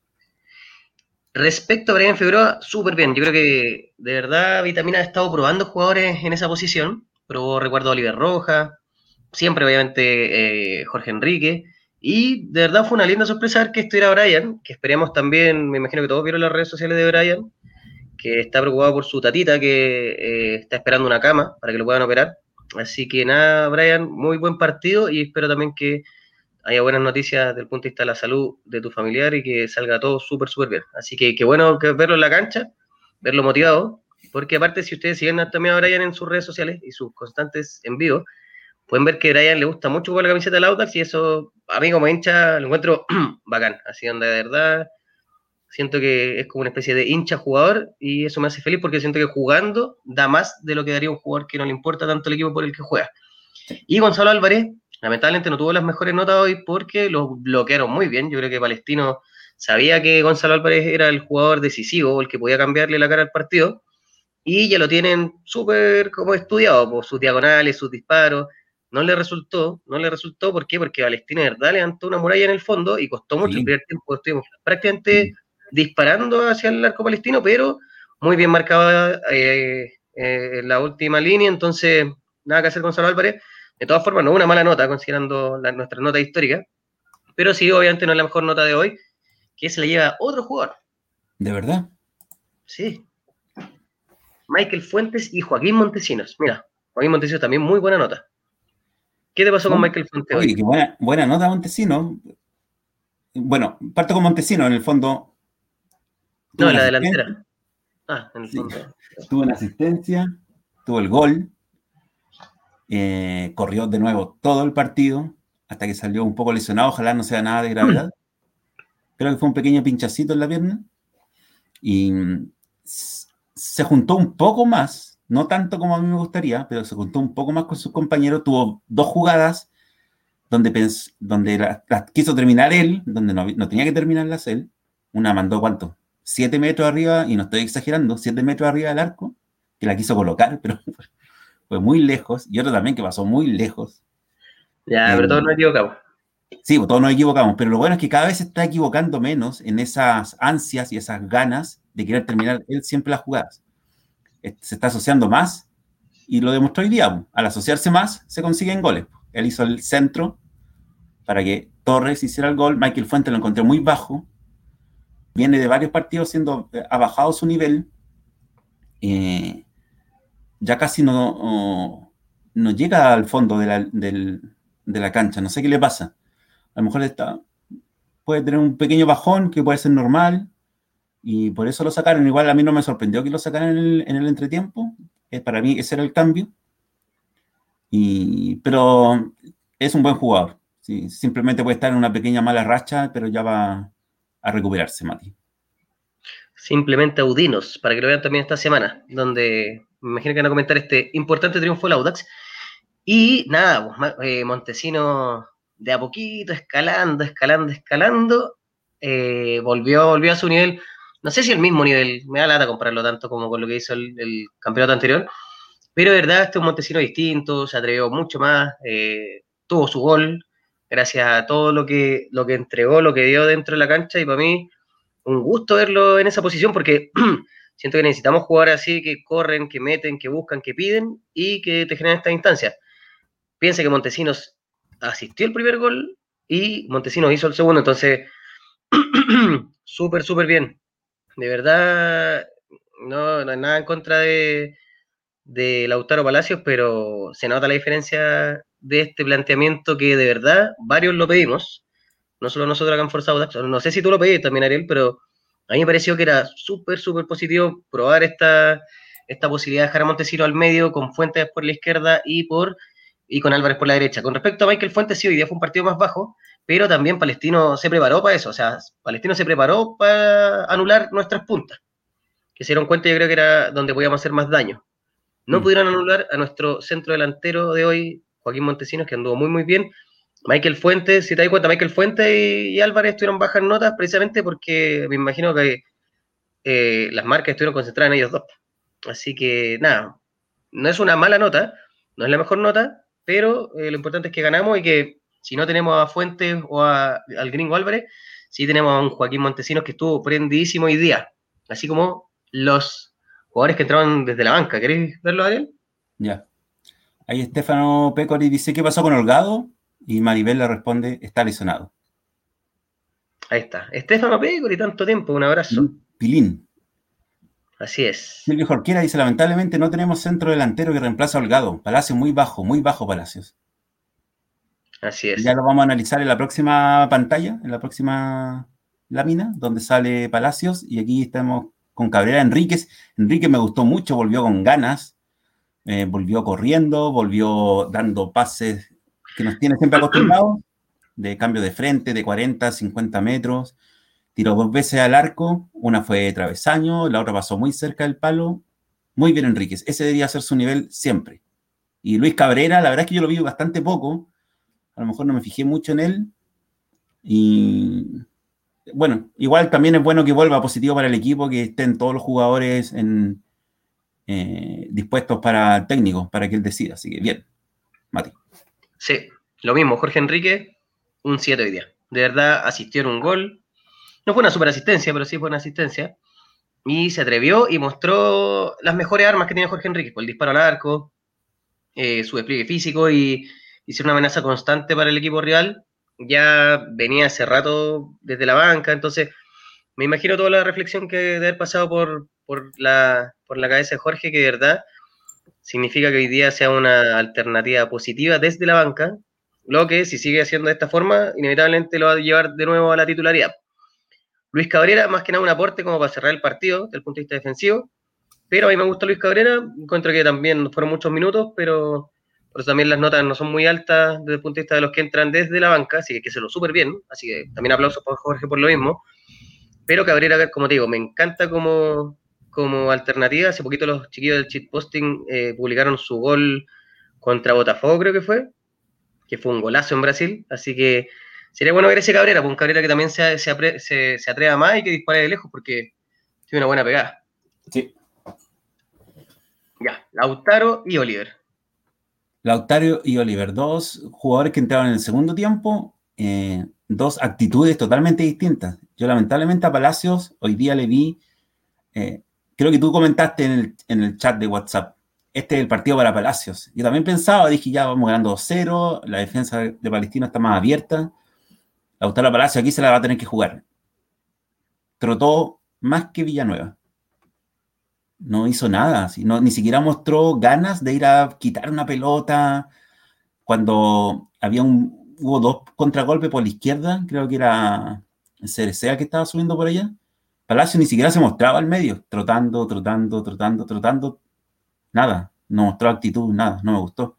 Respecto a Brian Figueroa, súper bien. Yo creo que de verdad Vitamina ha estado probando jugadores en esa posición. Probó, recuerdo, a Oliver Roja, siempre obviamente eh, Jorge Enrique. Y de verdad fue una linda sorpresa ver que estuviera Brian, que esperemos también, me imagino que todos vieron las redes sociales de Brian, que está preocupado por su tatita, que eh, está esperando una cama para que lo puedan operar. Así que nada, Brian, muy buen partido y espero también que haya buenas noticias desde el punto de vista de la salud de tu familiar y que salga todo súper, súper bien. Así que qué bueno verlo en la cancha, verlo motivado, porque aparte si ustedes siguen también a Brian en sus redes sociales y sus constantes envíos, pueden ver que Brian le gusta mucho jugar la camiseta de Audax y eso a mí como hincha lo encuentro bacán. Así donde de verdad siento que es como una especie de hincha jugador y eso me hace feliz porque siento que jugando da más de lo que daría un jugador que no le importa tanto el equipo por el que juega. Y Gonzalo Álvarez, Lamentablemente no tuvo las mejores notas hoy porque lo bloquearon muy bien. Yo creo que Palestino sabía que Gonzalo Álvarez era el jugador decisivo, el que podía cambiarle la cara al partido, y ya lo tienen súper como estudiado, por sus diagonales, sus disparos. No le resultó, no le resultó, ¿por qué? Porque Palestino de verdad levantó una muralla en el fondo y costó mucho. El primer tiempo estuvimos prácticamente disparando hacia el arco palestino, pero muy bien marcada eh, eh, la última línea, entonces nada que hacer Gonzalo Álvarez. De todas formas, no una mala nota, considerando nuestra nota histórica, pero sí, obviamente, no es la mejor nota de hoy, que se la lleva otro jugador. ¿De verdad? Sí. Michael Fuentes y Joaquín Montesinos. Mira, Joaquín Montesinos también muy buena nota. ¿Qué te pasó con Michael hoy? Qué buena, buena nota, Montesinos. Bueno, parto con Montesinos, en el fondo. No, la delantera. Ah, en el fondo. Tuvo una asistencia, tuvo el gol, eh, corrió de nuevo todo el partido hasta que salió un poco lesionado, ojalá no sea nada de gravedad. Creo que fue un pequeño pinchacito en la pierna. Y se juntó un poco más, no tanto como a mí me gustaría, pero se juntó un poco más con sus compañeros. Tuvo dos jugadas donde, donde las quiso terminar él, donde no, no tenía que terminarlas él. Una mandó cuánto? Siete metros arriba, y no estoy exagerando, siete metros arriba del arco, que la quiso colocar, pero fue muy lejos, y otro también que pasó muy lejos. Ya, pero todos nos equivocamos. Sí, pues, todos nos equivocamos, pero lo bueno es que cada vez se está equivocando menos en esas ansias y esas ganas de querer terminar él siempre las jugadas. Se está asociando más y lo demostró hoy día. Al asociarse más, se consiguen goles. Él hizo el centro para que Torres hiciera el gol. Michael Fuentes lo encontré muy bajo. Viene de varios partidos siendo, eh, ha su nivel. Eh, ya casi no, no, llega al fondo de la, de la, cancha. No sé qué le pasa. A lo mejor está, puede tener un pequeño bajón que puede ser normal y por eso lo sacaron. Igual a mí no me sorprendió que lo sacaran en el, en el entretiempo. Eh, para mí ese era el cambio. Y, pero es un buen jugador. Simplemente puede estar en una pequeña mala racha, pero ya va a recuperarse, Mati. Simplemente Audinos, para que lo vean también esta semana, donde me imagino que van a comentar este importante triunfo del Audax. Y nada, pues, eh, Montesino de a poquito, escalando, escalando, escalando, eh, volvió, volvió a su nivel, no sé si el mismo nivel, me da lata compararlo tanto como con lo que hizo el, campeonato anterior, pero de verdad este es un Montesino distinto, se atrevió mucho más, eh, tuvo su gol, gracias a todo lo que, lo que entregó, lo que dio dentro de la cancha, y para mí un gusto verlo en esa posición, porque siento que necesitamos jugar así, que corren, que meten, que buscan, que piden, y que te generan estas instancias. Piensa que Montesinos asistió el primer gol y Montesinos hizo el segundo, entonces súper, súper bien. De verdad, no, no hay nada en contra de, de Lautaro Palacios, pero se nota la diferencia de este planteamiento que de verdad varios lo pedimos. No solo nosotros acá en Forzado no sé si tú lo pediste también, Ariel, pero a mí me pareció que era súper, súper positivo probar esta, esta posibilidad de dejar a Montesino al medio con Fuentes por la izquierda y por y con Álvarez por la derecha. Con respecto a Michael Fuentes, sí, hoy día fue un partido más bajo, pero también Palestino se preparó para eso, o sea, Palestino se preparó para anular nuestras puntas, que se dieron cuenta yo creo que era donde podíamos hacer más daño. No mm. pudieron anular a nuestro centro delantero de hoy, Joaquín Montesinos, que anduvo muy, muy bien. Michael Fuentes, si te das cuenta, Michael Fuentes y, Álvarez estuvieron bajas notas precisamente porque me imagino que eh, las marcas estuvieron concentradas en ellos dos. Así que nada, no es una mala nota, no es la mejor nota, pero eh, lo importante es que ganamos y que si no tenemos a Fuentes o al gringo Álvarez, sí tenemos a un Joaquín Montesinos que estuvo prendidísimo hoy día, así como los jugadores que entraban desde la banca. ¿Queréis verlo, Ariel? Ya. Ahí Estefano Pecori dice, ¿qué pasó con Holgado? Y Maribel le responde, está lesionado. Ahí está. Estefano Pecori, tanto tiempo, un abrazo. Pilín. Así es. Silvio Jorquera dice, lamentablemente no tenemos centro delantero que reemplaza a Holgado. Palacio muy bajo, muy bajo Palacios. Así es. Ya lo vamos a analizar en la próxima pantalla, en la próxima lámina, donde sale Palacios. Y aquí estamos con Cabrera Enríquez. Enrique me gustó mucho, volvió con ganas, eh, volvió corriendo, volvió dando pases que nos tiene siempre acostumbrados, de cambio de frente, de 40, 50 metros tiró dos veces al arco, una fue travesaño, la otra pasó muy cerca del palo. Muy bien, Enríquez. Ese debería ser su nivel siempre. Y Luis Cabrera, la verdad es que yo lo vi bastante poco. A lo mejor no me fijé mucho en él. Y bueno, igual también es bueno que vuelva positivo para el equipo, que estén todos los jugadores en, eh, dispuestos para el técnico, para que él decida. Así que bien, Mati. Sí, lo mismo, Jorge Enrique, un 7 hoy día. De verdad, asistió en un gol, no fue una super asistencia, pero sí fue una asistencia. Y se atrevió y mostró las mejores armas que tiene Jorge Enrique, por el disparo al arco, eh, su despliegue físico y, ser una amenaza constante para el equipo real. Ya venía hace rato desde la banca, entonces me imagino toda la reflexión que debe haber pasado por, por, la, por la cabeza de Jorge, que de verdad significa que hoy día sea una alternativa positiva desde la banca, lo que si sigue haciendo de esta forma, inevitablemente lo va a llevar de nuevo a la titularidad. Luis Cabrera, más que nada un aporte como para cerrar el partido desde el punto de vista defensivo. Pero a mí me gusta Luis Cabrera, encuentro que también fueron muchos minutos, pero por eso también las notas no son muy altas desde el punto de vista de los que entran desde la banca, así que que se lo súper bien, así que también aplausos para Jorge por lo mismo. Pero Cabrera, como te digo, me encanta como, como alternativa. Hace poquito los chiquillos del cheat posting eh, publicaron su gol contra Botafogo, creo que fue, que fue un golazo en Brasil, así que Sería bueno ver ese Cabrera, pues un Cabrera que también se, se, atreva más y que dispare de lejos porque tiene una buena pegada. Sí. Ya, Lautaro y Oliver. Lautaro y Oliver, dos jugadores que entraron en el segundo tiempo, eh, dos actitudes totalmente distintas. Yo lamentablemente a Palacios hoy día le vi, eh, creo que tú comentaste en el, en el, chat de WhatsApp, este es el partido para Palacios. Yo también pensaba, dije ya vamos ganando 2-0, la defensa de Palestina está más abierta, Lautaro Palacio aquí se la va a tener que jugar. Trotó más que Villanueva. No hizo nada, ni siquiera mostró ganas de ir a quitar una pelota. Cuando había un, hubo dos contragolpes por la izquierda, creo que era Cerecea que estaba subiendo por allá. Palacio ni siquiera se mostraba al medio, trotando, trotando, trotando, trotando. Nada, no mostró actitud, nada, no me gustó.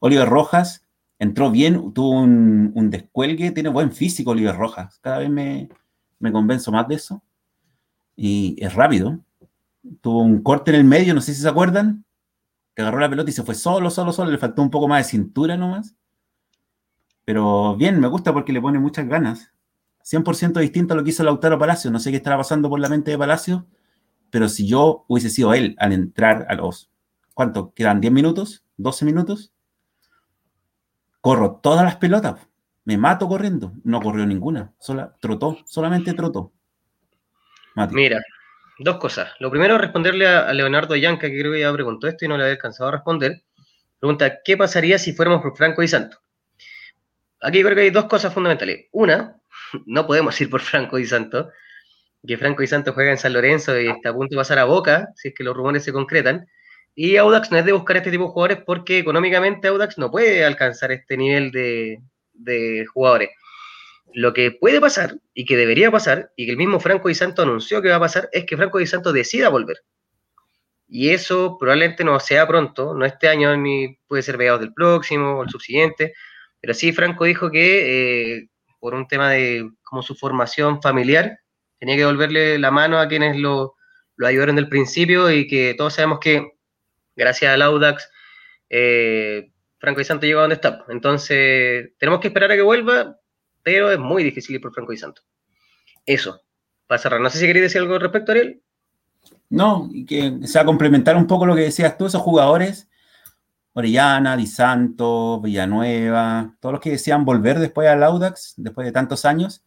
Oliver Rojas entró bien, tuvo un, descuelgue, tiene buen físico Oliver Rojas. Cada vez me, me convenzo más de eso. Y es rápido. Tuvo un corte en el medio, no sé si se acuerdan. que agarró la pelota y se fue solo, solo, solo, le faltó un poco más de cintura nomás. Pero bien, me gusta porque le pone muchas ganas. 100% distinto a lo que hizo Lautaro Palacio. No sé qué estará pasando por la mente de Palacio, pero si yo hubiese sido él al entrar a los, ¿cuánto? ¿Quedan 10 minutos? ¿12 minutos? Corro todas las pelotas. Me mato corriendo. No corrió ninguna. Sola, trotó, solamente trotó. Mira, dos cosas. Lo primero, responderle a, Leonardo Yanca, que creo que ya preguntó esto y no le había alcanzado a responder. Pregunta, ¿qué pasaría si fuéramos por Franco y Santo? Aquí creo que hay dos cosas fundamentales. Una, no podemos ir por Franco y Santo, que Franco y Santo juegan en San Lorenzo y está a punto de pasar a Boca, si es que los rumores se concretan. Y Audax no es de buscar este tipo de jugadores porque económicamente Audax no puede alcanzar este nivel de, de jugadores. Lo que puede pasar y que debería pasar, y que el mismo Franco y Santo anunció que va a pasar, es que Franco y Santo decida volver. Y eso probablemente no sea pronto, no este año, ni puede ser mediados del próximo o el subsiguiente. Pero sí, Franco dijo que eh, por un tema de como su formación familiar, tenía que devolverle la mano a quienes lo, lo ayudaron del principio y que todos sabemos que gracias al Audax, eh, Franco y Santo llega donde está. Entonces, tenemos que esperar a que vuelva, pero es muy difícil ir por Franco y Santo. Eso, para cerrar. No sé si queréis decir algo al respecto, Ariel. No, y que se va a complementar un poco lo que decías tú, esos jugadores, Orellana, Di Santo, Villanueva, todos los que decían volver después al Audax, después de tantos años.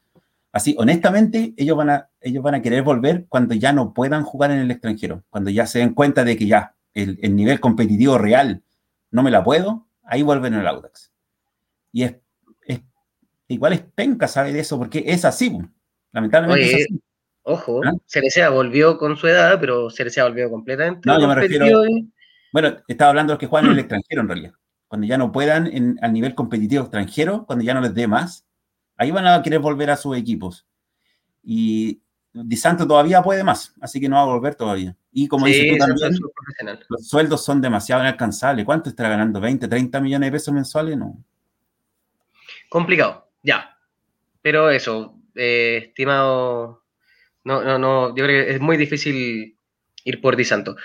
Así, honestamente, ellos van, a, ellos van a querer volver cuando ya no puedan jugar en el extranjero, cuando ya se den cuenta de que ya el, el nivel competitivo real no me la puedo, ahí vuelven al Audax. Y es, igual es penca sabe de eso, porque es así, lamentablemente es así. Ojo, ¿Ah? Cerecea volvió con su edad, pero Cerecea volvió completamente. No, yo me refiero. Bueno, estaba hablando de los que juegan en el extranjero en realidad. Cuando ya no puedan en, al nivel competitivo extranjero, cuando ya no les dé más, ahí van a querer volver a sus equipos. Y Di Santo todavía puede más, así que no va a volver todavía. Y como dice tú también, los sueldos son demasiado inalcanzables. ¿Cuánto estará ganando? ¿20, 30 millones de pesos mensuales? No. Complicado, ya. Pero eso, eh, estimado, no, no, no, yo creo que es muy difícil ir por Di Santo.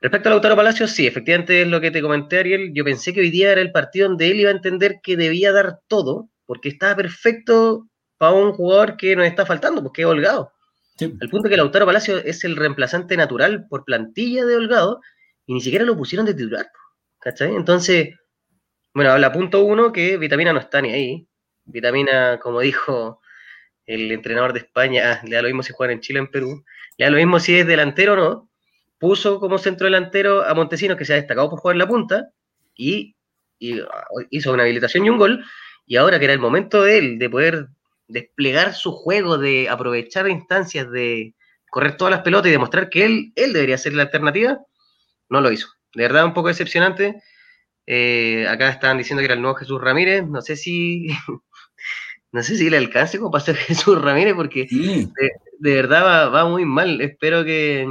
Respecto a Lautaro Palacios, sí, efectivamente es lo que te comenté, Ariel. Yo pensé que hoy día era el partido donde él iba a entender que debía dar todo, porque estaba perfecto para un jugador que nos está faltando, porque es holgado. Al punto que Lautaro Palacio es el reemplazante natural por plantilla de Holgado y ni siquiera lo pusieron de titular. ¿Cachai? Entonces, bueno, habla punto uno que Vitamina no está ni ahí. Vitamina, como dijo el entrenador de España, le da lo mismo si juega en Chile o en Perú, le da lo mismo si es delantero o no. Puso como centro delantero a Montesinos, que se ha destacado por jugar en la punta, y, y hizo una habilitación y un gol. Y ahora que era el momento de él de poder desplegar su juego, de aprovechar instancias, de correr todas las pelotas y demostrar que él, él debería ser la alternativa, no lo hizo. De verdad, un poco decepcionante. Eh, acá estaban diciendo que era el nuevo Jesús Ramírez. No sé si. no sé si le alcance como ser Jesús Ramírez, porque de, verdad va, va, muy mal. Espero que.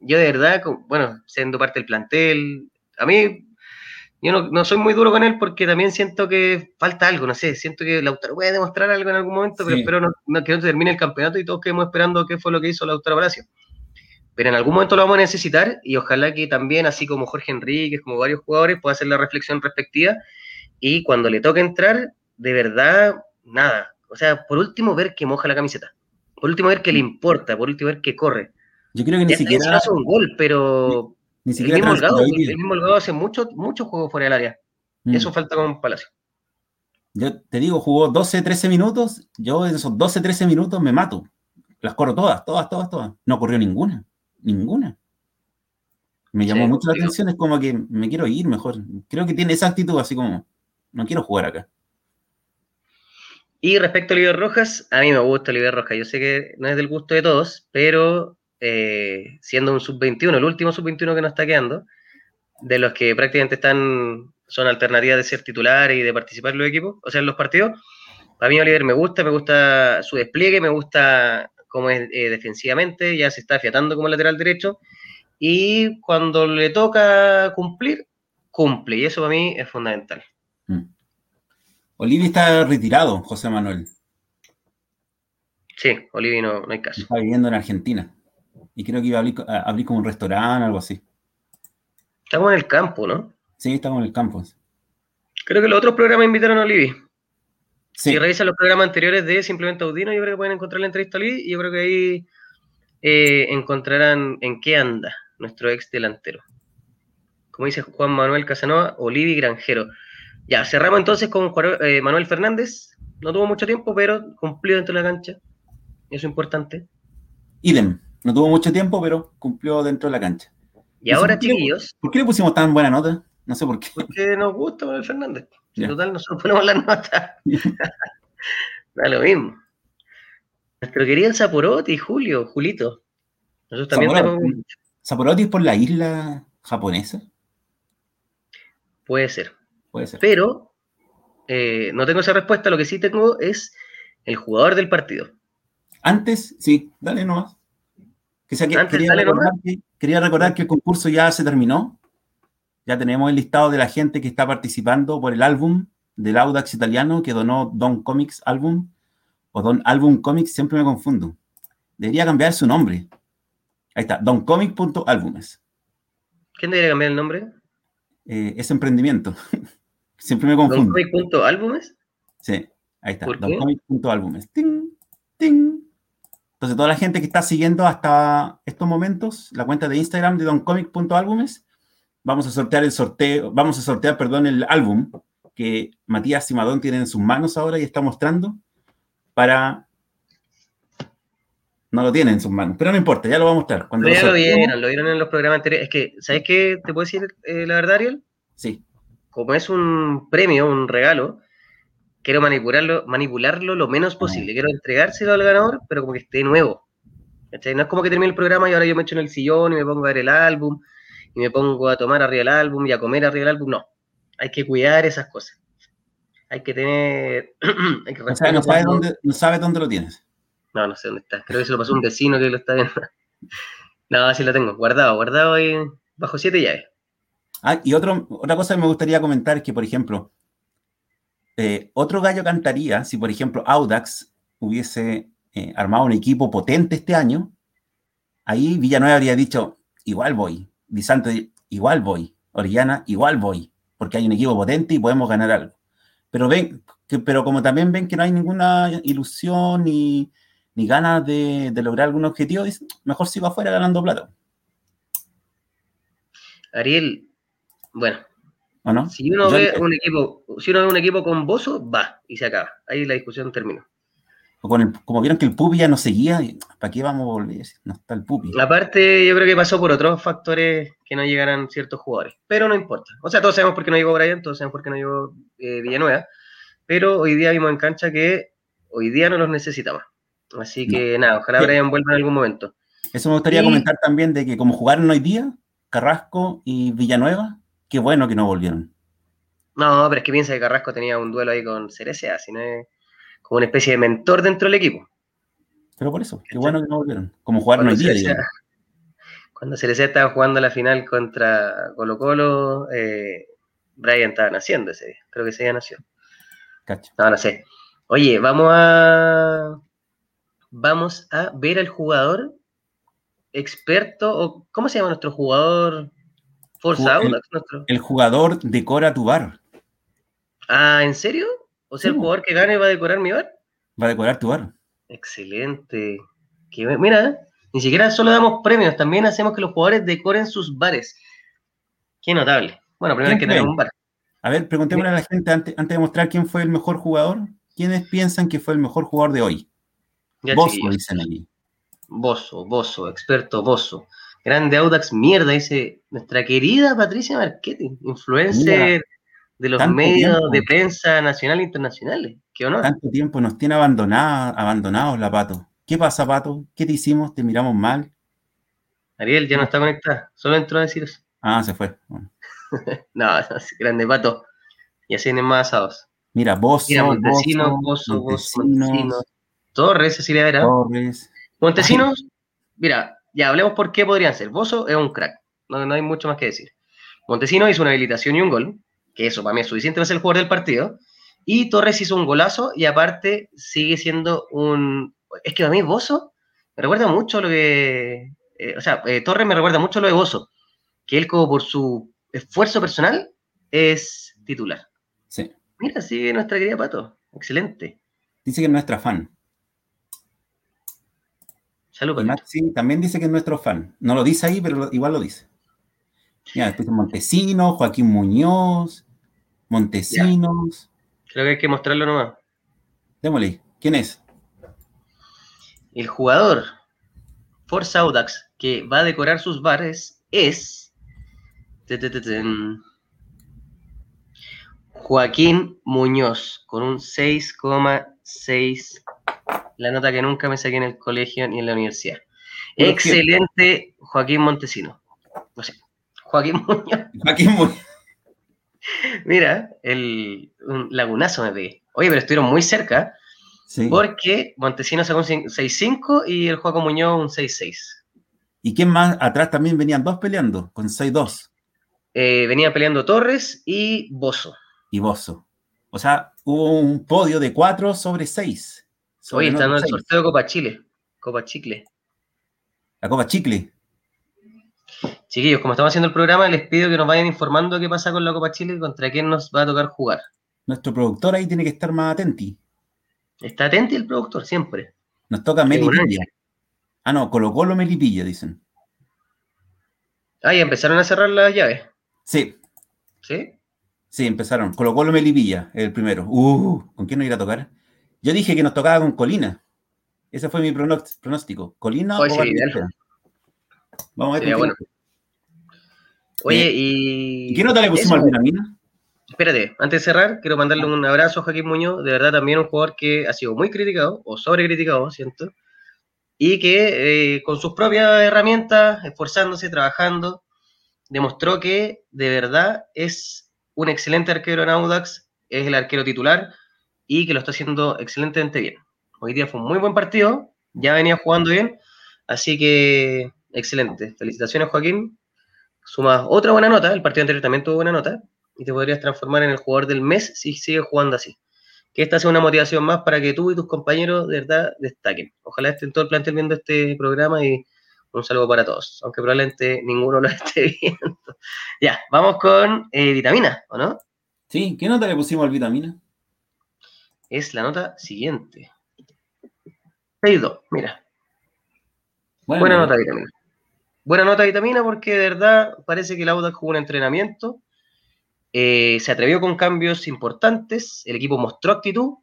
Yo de verdad, bueno, siendo parte del plantel, a mí yo no, soy muy duro con él porque también siento que falta algo, no sé, siento que Lautaro puede demostrar algo en algún momento, pero espero no, que no termine el campeonato y todos quedemos esperando qué fue lo que hizo Lautaro Palacio. Pero en algún momento lo vamos a necesitar y ojalá que también, así como Jorge Enríquez, como varios jugadores, pueda hacer la reflexión respectiva y cuando le toque entrar, de verdad, nada. O sea, por último, ver que moja la camiseta. Por último, ver que le importa. Por último, ver que corre. Yo creo que ni siquiera. hace un gol, pero el mismo, Holgado, hace mucho, mucho juego fuera del área. Mm. Eso falta con Palacio. Yo te digo, jugó 12, 13 minutos. Yo en esos 12, 13 minutos me mato. Las corro todas, todas, todas, todas. No corrió ninguna. Ninguna. Me llamó mucho la atención. Es como que me quiero ir mejor. Creo que tiene esa actitud así como, no quiero jugar acá. Y respecto a Oliver Rojas, a mí me gusta Oliver Rojas. Yo sé que no es del gusto de todos, pero eh, siendo un sub-21, el último sub-21 que nos está quedando, de los que prácticamente están, son alternativas de ser titular y de participar en los equipos, o sea, en los partidos. A mí Oliver me gusta, me gusta su despliegue, me gusta cómo es eh, defensivamente, ya se está afiatando como lateral derecho, y cuando le toca cumplir, cumple, y eso para mí es fundamental. Mm. Oliver está retirado, José Manuel. Sí, Olivi no, no hay caso. Está viviendo en Argentina y creo que iba a abrir, como un restaurante, algo así. Estamos en el campo, ¿no? Sí, estamos en el campo. Creo que los otros programas invitaron a Olivi. Si revisan los programas anteriores de Simplemente Audino, yo creo que pueden encontrar la entrevista a Olivi y yo creo que ahí eh, encontrarán en qué anda nuestro ex delantero. Como dice Juan Manuel Casanova, Olivi Granjero. Ya, cerramos entonces con eh, Manuel Fernández. No tuvo mucho tiempo, pero cumplió dentro de la cancha. Eso es importante. Idem. No tuvo mucho tiempo, pero cumplió dentro de la cancha. Y ahora, chiquillos. ¿Por qué le pusimos tan buena nota? No sé por qué. Porque nos gusta Manuel Fernández. En total, nosotros ponemos la nota. da lo mismo. Nuestro querido Saporoti, Julio, Julito. Nosotros también Saporoti es por la isla japonesa. Puede ser. Puede ser. Pero eh, no tengo esa respuesta. Lo que sí tengo es el jugador del partido. Antes, sí, dale nomás. quería, recordar que, quería recordar que el concurso ya se terminó. Ya tenemos el listado de la gente que está participando por el álbum del Audax italiano que donó Don Comics Album o Don Album Comics, siempre me confundo. Debería cambiar su nombre. Ahí está, doncomic.álbumes. ¿Quién debería cambiar el nombre? Eh, es emprendimiento. siempre me confundo. ¿Doncomic.álbumes? Sí, ahí está, doncomic.álbumes. Ting, ting. Entonces, toda la gente que está siguiendo hasta estos momentos la cuenta de Instagram de doncomic.álbumes, vamos a sortear el sorteo, vamos a sortear, perdón, el álbum que Matías Simadón tiene en sus manos ahora y está mostrando para... No lo tiene en sus manos, pero no importa, ya lo va a mostrar. Cuando ya lo, vieron, lo vieron en los programas anteriores. Es que, ¿sabes qué te puedo decir eh, la verdad, Ariel? Sí. Como es un premio, un regalo, quiero manipularlo, manipularlo lo menos ah. posible. Quiero entregárselo al ganador, pero como que esté nuevo. No es como que termine el programa y ahora yo me echo en el sillón y me pongo a ver el álbum y me pongo a tomar arriba el álbum y a comer arriba el álbum. No, hay que cuidar esas cosas. Hay que tener... hay que no, sabes dónde, no sabes dónde lo tienes. No, no sé dónde está. Creo que se lo pasó un vecino que lo está viendo. no, sí lo tengo, guardado, guardado ahí bajo siete llaves. Ah, y otra cosa que me gustaría comentar es que, por ejemplo, eh, otro gallo cantaría si, por ejemplo, Audax hubiese eh, armado un equipo potente este año. Ahí Villanueva habría dicho, igual voy. Vicente, igual voy. Orellana, igual voy. Porque hay un equipo potente y podemos ganar algo. Pero ven, que, pero como también ven que no hay ninguna ilusión ni, ni ganas de, lograr algún objetivo, mejor sigo afuera ganando plata. Ariel, bueno, si uno ve un equipo, si uno ve un equipo con Bozo, va y se acaba. Ahí la discusión terminó. como vieron que el Pupi ya no seguía, ¿para qué vamos a volver? No está el Pupi. La parte yo creo que pasó por otros factores que no llegaran ciertos jugadores, pero no importa. O sea, todos sabemos por qué no llegó Brian, todos sabemos por qué no llegó eh, Villanueva, pero hoy día vimos en cancha que hoy día no los necesitamos. Así que nada, ojalá Brian vuelva en algún momento. Eso me gustaría comentar también de que como jugaron hoy día, Carrasco y Villanueva, qué bueno que no volvieron. No, pero es que piensa que Carrasco tenía un duelo ahí con Cerecea, no es como una especie de mentor dentro del equipo. Pero por eso, qué bueno que no volvieron. Como jugaron hoy día. cuando Cerecea estaba jugando la final contra Colo Colo, eh, Brian estaba naciendo ese día. Creo que ese día nació. Cacho. No, no sé. Oye, vamos a. Vamos a ver al jugador experto, o ¿cómo se llama nuestro jugador Forza el, jugador decora tu bar. Ah, ¿en serio? O sea, el jugador que gane va a decorar mi bar. Va a decorar tu bar. Excelente. mira, ni siquiera solo damos premios, también hacemos que los jugadores decoren sus bares. Qué notable. Bueno, primero hay que tener un bar. A ver, preguntémosle a la gente antes, antes de mostrar quién fue el mejor jugador. ¿Quiénes piensan que fue el mejor jugador de hoy? Bozo, dicen allí. Bozo, Bozo, experto Bozo. Grande Audax, mierda, dice nuestra querida Patricia Marchetti, influencer de los medios de prensa nacional e internacionales. Qué honor. Tanto tiempo nos tiene abandonados, abandonados la Pato. ¿Qué pasa, Pato? ¿Qué te hicimos? ¿Te miramos mal? Ariel ya no está conectada, solo entró a decir eso. Ah, se fue. no, grande Pato. Y así vienen más asados. Mira, vos, Mira, Montesinos, Bozo, Montesinos, Torres, Cecilia Vera. Torres. Montesinos, mira, ya hablemos por qué podrían ser. Bozo es un crack, no, no hay mucho más que decir. Montesino hizo una habilitación y un gol, que eso para mí es suficiente para ser el jugador del partido. Y Torres hizo un golazo y aparte sigue siendo un... Es que a mí Bozo me recuerda mucho lo que... Eh, o sea, eh, Torres me recuerda mucho lo de Bozo, que él como por su esfuerzo personal, es titular. Sí. Mira, sigue nuestra querida Pato. Excelente. Dice que es nuestra fan. Salud, Sí, también dice que es nuestro fan. No lo dice ahí, pero igual lo dice. Ya, después Montesinos, Joaquín Muñoz, Montesinos. Creo que hay que mostrarlo nomás. Démosle. ¿Quién es? El jugador Forza Audax que va a decorar sus bares es Joaquín Muñoz con un 6,6, la nota que nunca me saqué en el colegio ni en la universidad. Excelente Joaquín Montesino. No sé, Joaquín Muñoz. Joaquín Muñoz. Mira, el un lagunazo me pegué. Oye, pero estuvieron muy cerca. Porque Montesino sacó un 6-5 y el Joaquín Muñoz un 6-6. ¿Y quién más? Atrás también venían dos peleando, con 6-2. Eh, venían peleando Torres y Bozo. Y Bozo. O sea, hubo un podio de 4 sobre 6. Oye, está en el sorteo de Copa Chile. Copa Chicle. La Copa Chicle. Chiquillos, como estamos haciendo el programa, les pido que nos vayan informando qué pasa con la Copa Chile y contra quién nos va a tocar jugar. Nuestro productor ahí tiene que estar más atenti. Está atento el productor, siempre. Nos toca Melipilla. Ah, no, Colo Colo Melipilla, dicen. Ah, ya empezaron a cerrar las llaves. Sí. ¿Sí? Sí, empezaron. Colo Colo Melipilla, el primero. Uh, ¿con quién nos irá a tocar? Yo dije que nos tocaba con Colina. Ese fue mi pronóstico. ¿Colina o Vamos a ver. Bueno. Oye, y. ¿Y qué nota le pusimos al Vitamina? espérate, antes de cerrar, quiero mandarle un abrazo a Joaquín Muñoz, de verdad también un jugador que ha sido muy criticado, o sobrecriticado, siento, y que eh, con sus propias herramientas, esforzándose, trabajando, demostró que de verdad es un excelente arquero en Audax, es el arquero titular y que lo está haciendo excelentemente bien. Hoy día fue un muy buen partido, ya venía jugando bien, así que excelente. Felicitaciones Joaquín. Sumas otra buena nota, el partido anterior también tuvo buena nota, y te podrías transformar en el jugador del mes si sigues jugando así. Que esta sea una motivación más para que tú y tus compañeros de verdad destaquen. Ojalá estén todo el plantel viendo este programa y un saludo para todos, aunque probablemente ninguno lo esté viendo. ya, vamos con eh, vitamina, ¿o no? Sí, ¿qué nota le pusimos al vitamina? Es la nota siguiente. 6-2, mira. Buena nota vitamina. Buena nota vitamina porque de verdad parece que el Audax jugó un entrenamiento eh, se atrevió con cambios importantes, el equipo mostró actitud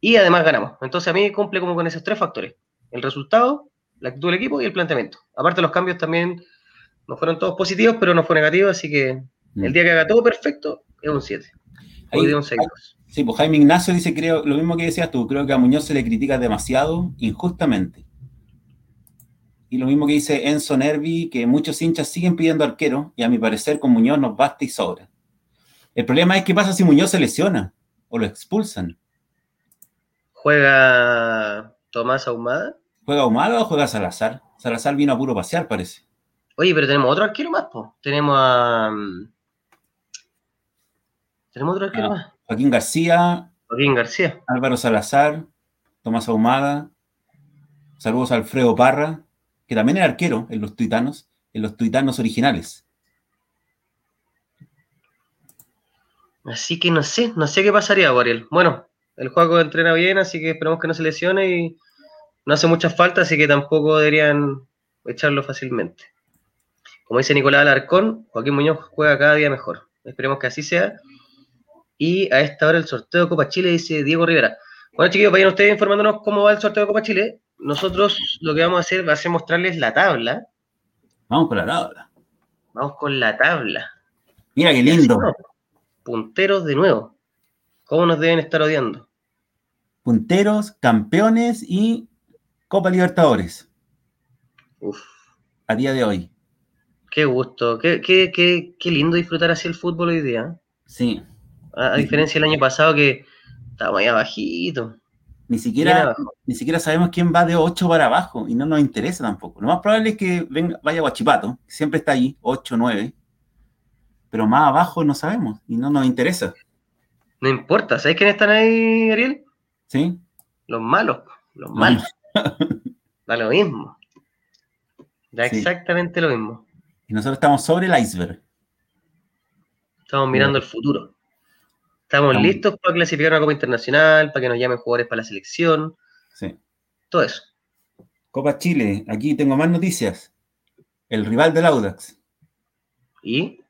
y además ganamos. Entonces a mí cumple como con esos tres factores. El resultado, la actitud del equipo y el planteamiento. Aparte los cambios también no fueron todos positivos, pero no fue negativo, así que el mm. día que haga todo perfecto es un 7. Hoy de un 6. Sí, pues Jaime Ignacio dice, creo, lo mismo que decías tú, creo que a Muñoz se le critica demasiado injustamente. Y lo mismo que dice Enzo Nervi, que muchos hinchas siguen pidiendo arquero, y a mi parecer con Muñoz nos basta y sobra. El problema es qué pasa si Muñoz se lesiona o lo expulsan. ¿Juega Tomás Ahumada? ¿Juega Ahumada o juega Salazar? Salazar vino a puro pasear, parece. Oye, pero tenemos otro arquero más, po. Tenemos a. Mm, tenemos otro arquero ah, más. Joaquín García. Joaquín García. Álvaro Salazar. Tomás Ahumada. Saludos a Alfredo Parra, que también es arquero en los tuitanos, en los tuitanos originales. Así que no sé, no sé qué pasaría, Gabriel. Bueno, el juego entrena bien, así que esperemos que no se lesione y no hace mucha falta, así que tampoco deberían echarlo fácilmente. Como dice Nicolás Alarcón, Joaquín Muñoz juega cada día mejor. Esperemos que así sea. Y a esta hora el sorteo de Copa Chile, dice Diego Rivera. Bueno, chiquillos, vayan ustedes informándonos cómo va el sorteo de Copa Chile. Nosotros lo que vamos a hacer va a ser mostrarles la tabla. Vamos con la tabla. Vamos con la tabla. Mira qué lindo punteros de nuevo. ¿Cómo nos deben estar odiando? Punteros, campeones y Copa Libertadores. Uf. A día de hoy. Qué gusto, qué, qué, qué, lindo disfrutar así el fútbol hoy día. Sí. A, diferencia del año pasado que estaba ahí abajito. Ni siquiera, ni siquiera sabemos quién va de 8 para abajo y no nos interesa tampoco. Lo más probable es que venga, vaya Guachipato, que siempre está ahí, 8, 9 pero más abajo no sabemos y no nos interesa. No importa, ¿sabes quiénes están ahí, Ariel? Sí. Los malos, los malos. da lo mismo. Da exactamente lo mismo. Y nosotros estamos sobre el iceberg. Estamos mirando el futuro. Estamos listos para clasificar una Copa Internacional, para que nos llamen jugadores para la selección. Sí. Todo eso. Copa Chile, aquí tengo más noticias. El rival del Audax. ¿Y?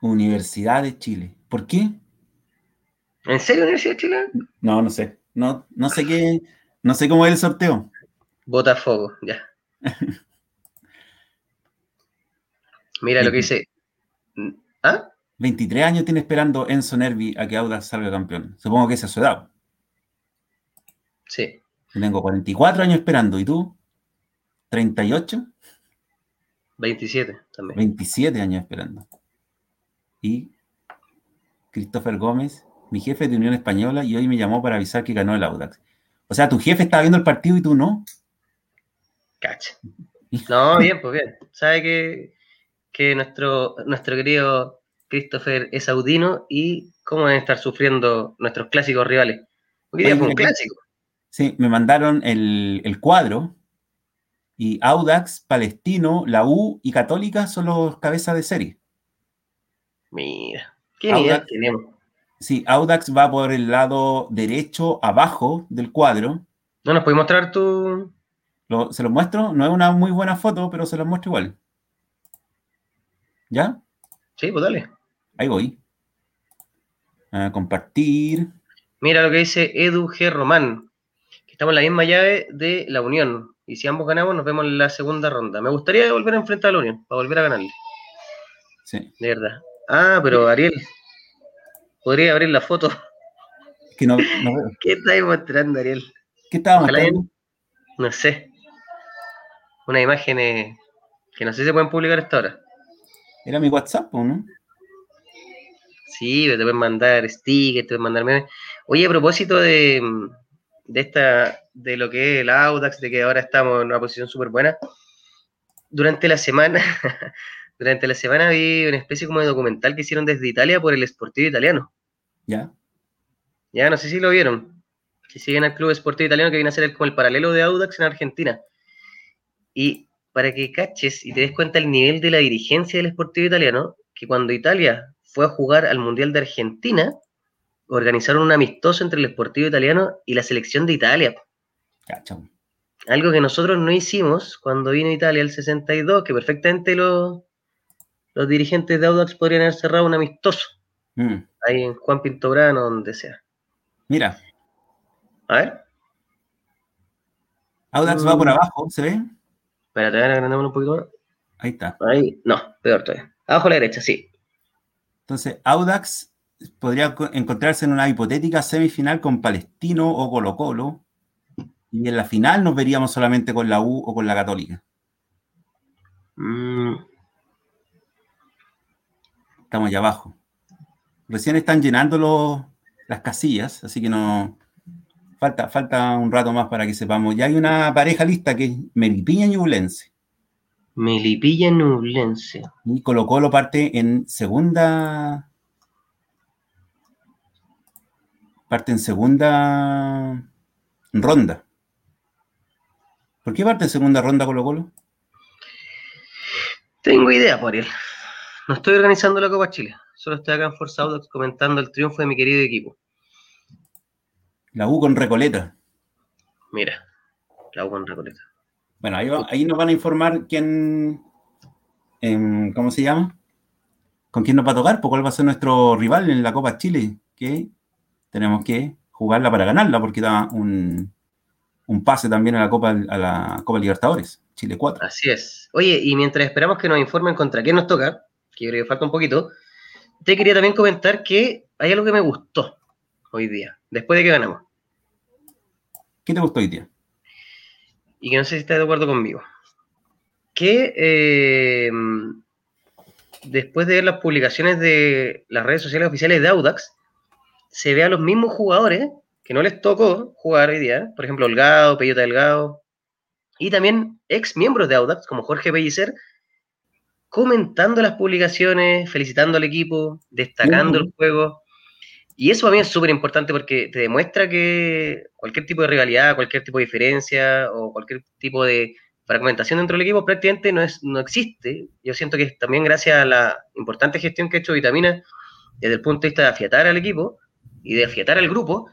Universidad de Chile. ¿Por qué? ¿En serio Universidad de Chile? No, no sé. No, no sé qué, no sé cómo es el sorteo. Botafogo, ya. Mira lo que dice. ¿Ah? 23 años tiene esperando Enzo Nervi a que Audax salga campeón. Supongo que esa es su edad. Sí. tengo 44 años esperando. ¿Y tú? ¿38? 27 también. 27 años esperando. Y Christopher Gómez, mi jefe de Unión Española, y hoy me llamó para avisar que ganó el Audax. O sea, tu jefe estaba viendo el partido y tú no. Cacha. No, bien, pues bien. Sabe que, que nuestro, nuestro querido Christopher es audino y cómo deben estar sufriendo nuestros clásicos rivales. Hoy día fue un clásico. Sí, me mandaron el, cuadro y Audax, Palestino, la U y Católica son los cabezas de serie. Mira, qué Audax, tenemos. Sí, Audax va por el lado derecho abajo del cuadro. ¿No nos puedes mostrar tu...? se los muestro, no es una muy buena foto, pero se los muestro igual. ¿Ya? Sí, pues dale. Ahí voy. A compartir. Mira lo que dice Edu G. Román, que estamos en la misma llave de la Unión. Y si ambos ganamos, nos vemos en la segunda ronda. Me gustaría volver a enfrentar a la Unión, para volver a ganarle. Sí. De verdad. Ah, pero Ariel, podría abrir la foto. que no, veo. ¿Qué estáis mostrando, Ariel? ¿Qué estaba mostrando? No sé. Una imagen que no sé si se pueden publicar esta hora. Era mi WhatsApp, ¿no? Sí, te pueden mandar stickers, te pueden mandar memes. Oye, a propósito de, de esta, de lo que es el Audax, de que ahora estamos en una posición súper buena, durante la semana, durante la semana vi una especie como de documental que hicieron desde Italia por el Sportivo Italiano. ¿Ya? Ya, no sé si lo vieron. Si siguen al Club Sportivo Italiano que viene a ser como el paralelo de Audax en Argentina. Y para que caches y te des cuenta el nivel de la dirigencia del Sportivo Italiano, que cuando Italia fue a jugar al Mundial de Argentina, organizaron un amistoso entre el Sportivo Italiano y la selección de Italia. Algo que nosotros no hicimos cuando vino Italia el 62, que perfectamente los, los dirigentes de Audax podrían haber cerrado un amistoso. Mm. Ahí en Juan Pinto Brano, donde sea. Mira. A ver. Audax va por abajo, ¿se ve? Espérate, agrandamos un poquito más. Ahí está. Ahí, no, peor todavía. Abajo a la derecha, sí. Entonces, Audax podría encontrarse en una hipotética semifinal con Palestino o Colo Colo. Y en la final nos veríamos solamente con la U o con la Católica. Mm. Estamos allá abajo. Recién están llenando las casillas, así que no. Falta, falta un rato más para que sepamos. Ya hay una pareja lista que es Melipilla Ñublense. Melipilla Nublense. Y Colo Colo parte en segunda. Parte en segunda ronda. ¿Por qué parte en segunda ronda Colo Colo? Tengo idea, por él. No estoy organizando la Copa Chile. Solo estoy acá en Forza Audax comentando el triunfo de mi querido equipo. La U con Recoleta. Mira, la U con Recoleta. Bueno, ahí, nos van a informar quién, em, ¿cómo se llama? ¿Con quién nos va a tocar? ¿Cuál va a ser nuestro rival en la Copa Chile? Que tenemos que jugarla para ganarla porque da un, pase también a la Copa a la Copa Libertadores, Chile 4. Así es. Oye, y mientras esperamos que nos informen contra quién nos toca, que creo que falta un poquito, te quería también comentar que hay algo que me gustó hoy día, después de que ganamos. ¿Qué te gustó hoy día? y que no sé si estás de acuerdo conmigo, que eh, después de ver las publicaciones de las redes sociales oficiales de Audax, se ve a los mismos jugadores que no les tocó jugar hoy día, por ejemplo, Holgado, Peyota Delgado, y también ex miembros de Audax, como Jorge Pellicer, comentando las publicaciones, felicitando al equipo, destacando el juego. Y eso para mí es súper importante porque te demuestra que cualquier tipo de rivalidad, cualquier tipo de diferencia o cualquier tipo de fragmentación dentro del equipo prácticamente no, es, no existe. Yo siento que también gracias a la importante gestión que ha hecho Vitamina desde el punto de vista de afiatar al equipo y de afiatar al grupo,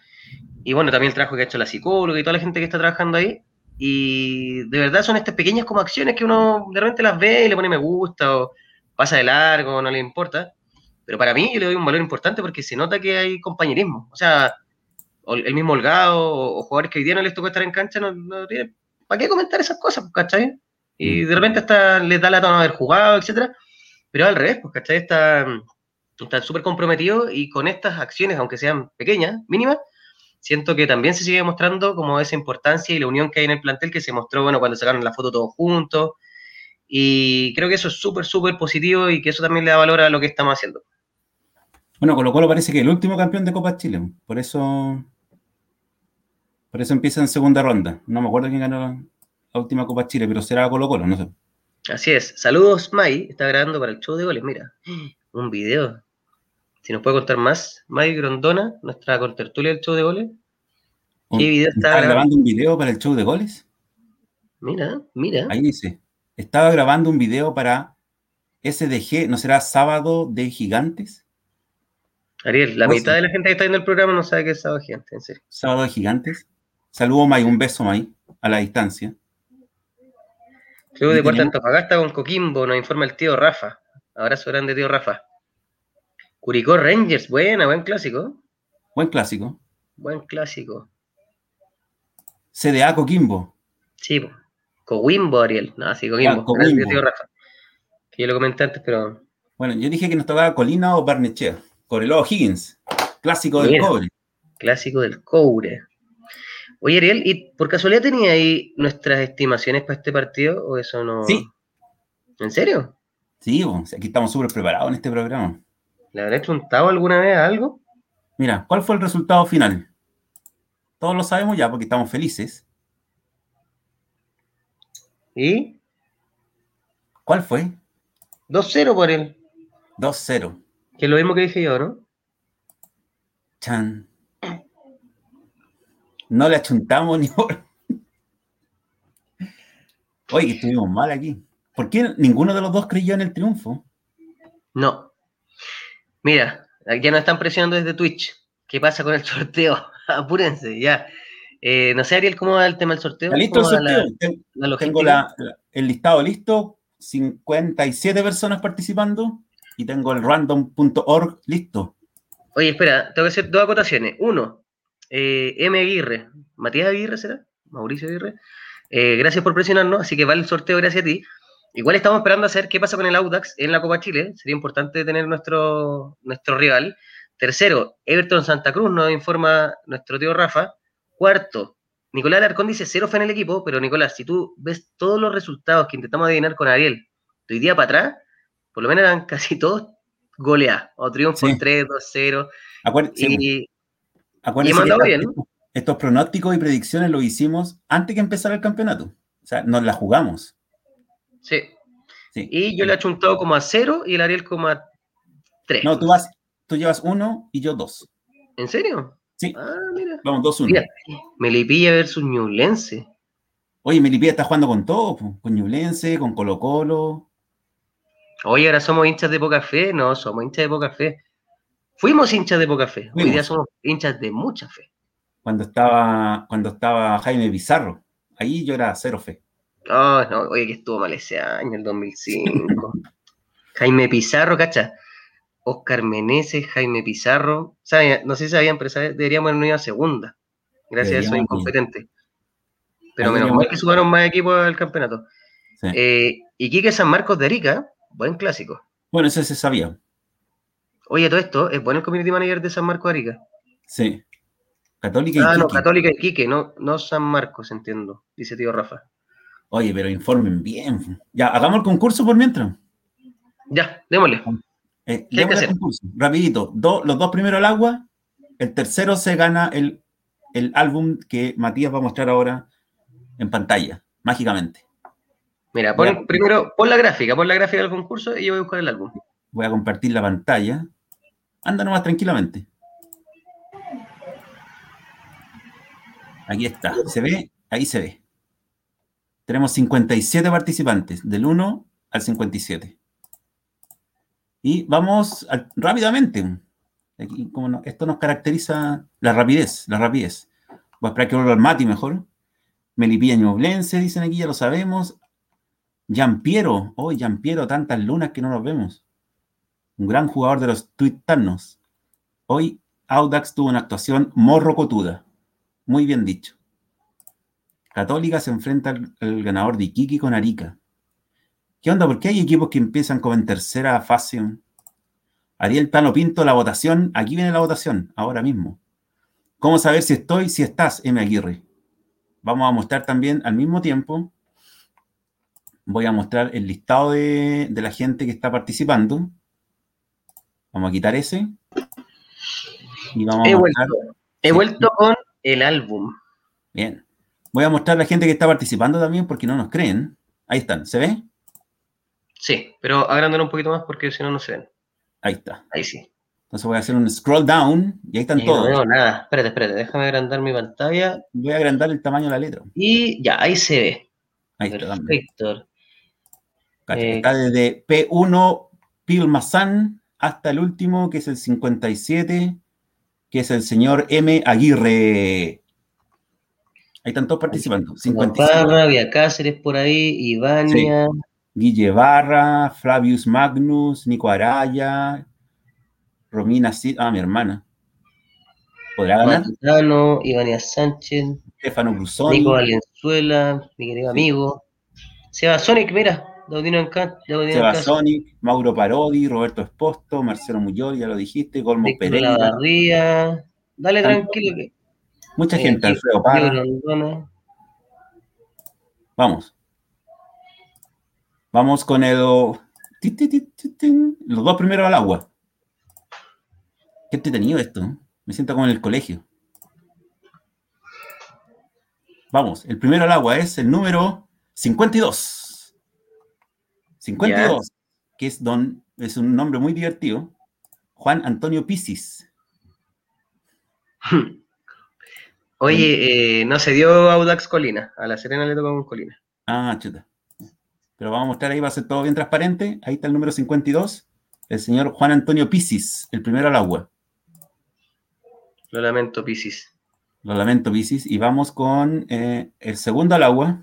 y bueno, también el trabajo que ha hecho la psicóloga y toda la gente que está trabajando ahí, y de verdad son estas pequeñas como acciones que uno de repente las ve y le pone me gusta o pasa de largo, no le importa. Pero para mí yo le doy un valor importante porque se nota que hay compañerismo. O sea, el mismo Holgado o, jugadores que hoy día no les tocó estar en cancha, no, no tienen ¿para qué comentar esas cosas, pues, cachai? Y mm. de repente hasta les da la tono de haber jugado, etcétera. Pero al revés, pues, ¿cachai? Están súper comprometidos y con estas acciones, aunque sean pequeñas, mínimas, siento que también se sigue mostrando como esa importancia y la unión que hay en el plantel que se mostró, bueno, cuando sacaron la foto todos juntos. Y creo que eso es súper, súper positivo y que eso también le da valor a lo que estamos haciendo. Bueno, Colo Colo parece que el último campeón de Copa Chile, por eso, por eso empieza en segunda ronda. No me acuerdo quién ganó la, última Copa Chile, pero será Colo Colo, no sé. Así es. Saludos, Mai. Está grabando para el show de goles. Mira, un video. Si nos puede contar más, May Grondona, nuestra contertulia del show de goles. ¿Qué video está grabando? grabando un video para el show de goles? Mira, mira. Ahí dice, estaba grabando un video para SDG, ¿no será Sábado de Gigantes? Ariel, la mitad de la gente que está viendo el programa no sabe qué es Sábado de Gigantes, en serio. Sábado de Gigantes. Saludo, May, un beso, May, a la distancia. Club de Puerto Antofagasta con Coquimbo, nos informa el tío Rafa. Abrazo grande, tío Rafa. Curicó Rangers, buena, buen clásico. Buen clásico. Buen clásico. CDA Coquimbo. Sí, Coquimbo, Ariel. No, sí, Coquimbo. Coquimbo. Tío Rafa. Que yo lo comenté antes, pero. Bueno, yo dije que nos tocaba Colina o Barnechea. Coreló Higgins. Clásico del cobre. Clásico del cobre. Oye, Ariel, ¿y por casualidad tenía ahí nuestras estimaciones para este partido o eso no? Sí. ¿En serio? Sí, aquí estamos súper preparados en este programa. ¿Le habré preguntado alguna vez algo? Mira, ¿cuál fue el resultado final? Todos lo sabemos ya porque estamos felices. ¿Y? ¿Cuál fue? 2-0 por él. 2-0. Que es lo mismo que dije yo, ¿no? Chan. No le achuntamos ni por. Oye, estuvimos mal aquí. ¿Por qué ninguno de los dos creyó en el triunfo? No. Mira, ya nos están presionando desde Twitch. ¿Qué pasa con el sorteo? Apúrense, ya. Eh, no sé, Ariel, ¿cómo va el tema del sorteo? listo el sorteo. tengo el listado listo, 57 personas participando y tengo el random.org listo. Oye, espera, tengo que hacer dos acotaciones. Uno, eh, M. Aguirre, Matías Aguirre será, Mauricio Aguirre. Eh, gracias por presionarnos, así que va el sorteo gracias a ti. Igual estamos esperando a saber qué pasa con el Audax en la Copa Chile. Sería importante tener nuestro, nuestro rival. Tercero, Everton Santa Cruz nos informa nuestro tío Rafa. Cuarto, Nicolás Alarcón dice cero fe en el equipo, pero Nicolás, si tú ves todos los resultados que intentamos adivinar con Ariel de hoy día para atrás, por lo menos eran casi todos goleados, o triunfo 3, 2, 0. y, Acuérdense bien, estos pronósticos y predicciones lo hicimos antes que empezara el campeonato. O sea, nos la jugamos. Sí. Y yo le he achuntado como a cero y el Ariel como a tres. No, tú, vas, tú llevas uno y yo dos. ¿En serio? Sí. Ah, mira. Vamos, dos, uno. Melipilla versus Ñublense. Oye, Melipilla está jugando con todo, con Ñublense, con Colo Colo. Oye, ahora somos hinchas de poca fe. No, somos hinchas de poca fe. Fuimos hinchas de poca fe. Hoy día somos hinchas de mucha fe. Cuando estaba, cuando estaba Jaime Bizarro, ahí yo era cero fe. Oh, no, oye, que estuvo mal ese año, el 2005. Jaime Pizarro, cacha. Oscar Meneses, Jaime Pizarro. No sé si sabían, pero deberíamos haber una segunda. Gracias a eso, incompetente. Pero menos mal que subaron más equipos al campeonato. Eh, y Quique San Marcos de Arica, buen clásico. Bueno, ese se sabía. Oye, todo esto, ¿es bueno el community manager de San Marcos de Arica? Sí. Católica y Ah, no, Católica y Quique, no, no San Marcos, entiendo, dice tío Rafa. Oye, pero informen bien. Ya, hagamos el concurso por mientras. Ya, démosle. Eh, ¿Qué hay que hacer? Rapidito, los dos primeros al agua, el tercero se gana el, álbum que Matías va a mostrar ahora en pantalla, mágicamente. Mira, pon, primero pon la gráfica, pon la gráfica del concurso y yo voy a buscar el álbum. Voy a compartir la pantalla. Anda nomás tranquilamente. Aquí está. ¿Se ve? Ahí se ve. Tenemos 57 participantes, del 1 al 57. Y vamos rápidamente. esto nos caracteriza la rapidez, la rapidez. Voy a esperar que vuelva el Mati mejor. Melipilla Ñublense, dicen aquí, ya lo sabemos. Piero, oh, Piero, tantas lunas que no nos vemos. Un gran jugador de los tuitanos. Hoy Audax tuvo una actuación morrocotuda. Muy bien dicho. Católica se enfrenta al, ganador de Iquique con Arica. ¿Qué onda? ¿Por qué hay equipos que empiezan como en tercera fase? Ariel Plano Pinto, la votación. Aquí viene la votación, ahora mismo. ¿Cómo saber si estoy, si estás, M. Aguirre? Vamos a mostrar también al mismo tiempo. Voy a mostrar el listado de, la gente que está participando. Vamos a quitar ese. Y vamos he, vuelto, he vuelto con el álbum. Bien. Voy a mostrar la gente que está participando también porque no nos creen. Ahí están, ¿se ve? Sí, pero agrandan un poquito más porque si no, no se ven. Ahí está. Ahí sí. Entonces voy a hacer un scroll down y ahí están todos. No veo nada. Espérate, espérate, déjame agrandar mi pantalla. Voy a agrandar el tamaño de la letra. Y ya, ahí se ve. Ahí está. Perfecto. Eh, está desde P1 Pilmazán hasta el último, que es el 57, que es el señor M. Aguirre. Ahí están todos participando. 57. Barra, Vía Cáceres por ahí, Ivania. Guille Barra, Flavius Magnus, Nico Araya, Romina Cid, ah, mi hermana. ¿Podrá ganar? Matutano, Ivania Sánchez, Stefano Brusoni, Nico Valenzuela, mi querido amigo. Seba Sonic, mira, Daudino en Seba Sonic, Mauro Parodi, Roberto Esposto, Marcelo Muyor, ya lo dijiste, Golmo Pereira. Dale tranquilo que Mucha gente, Alfredo Parra. Vamos. Vamos con el. Los dos primeros al agua. Qué entretenido esto. Me siento como en el colegio. Vamos, el primero al agua es el número 52. 52, que es don, es un nombre muy divertido. Juan Antonio Pisis. Oye, eh, no se dio Audax Colina. A la Serena le tocó un Colina. Ah, chuta. Pero vamos a mostrar ahí, va a ser todo bien transparente. Ahí está el número 52, el señor Juan Antonio Pisis, el primero al agua. Lo lamento, Pisis. Lo lamento, Pisis. Y vamos con eh, el segundo al agua.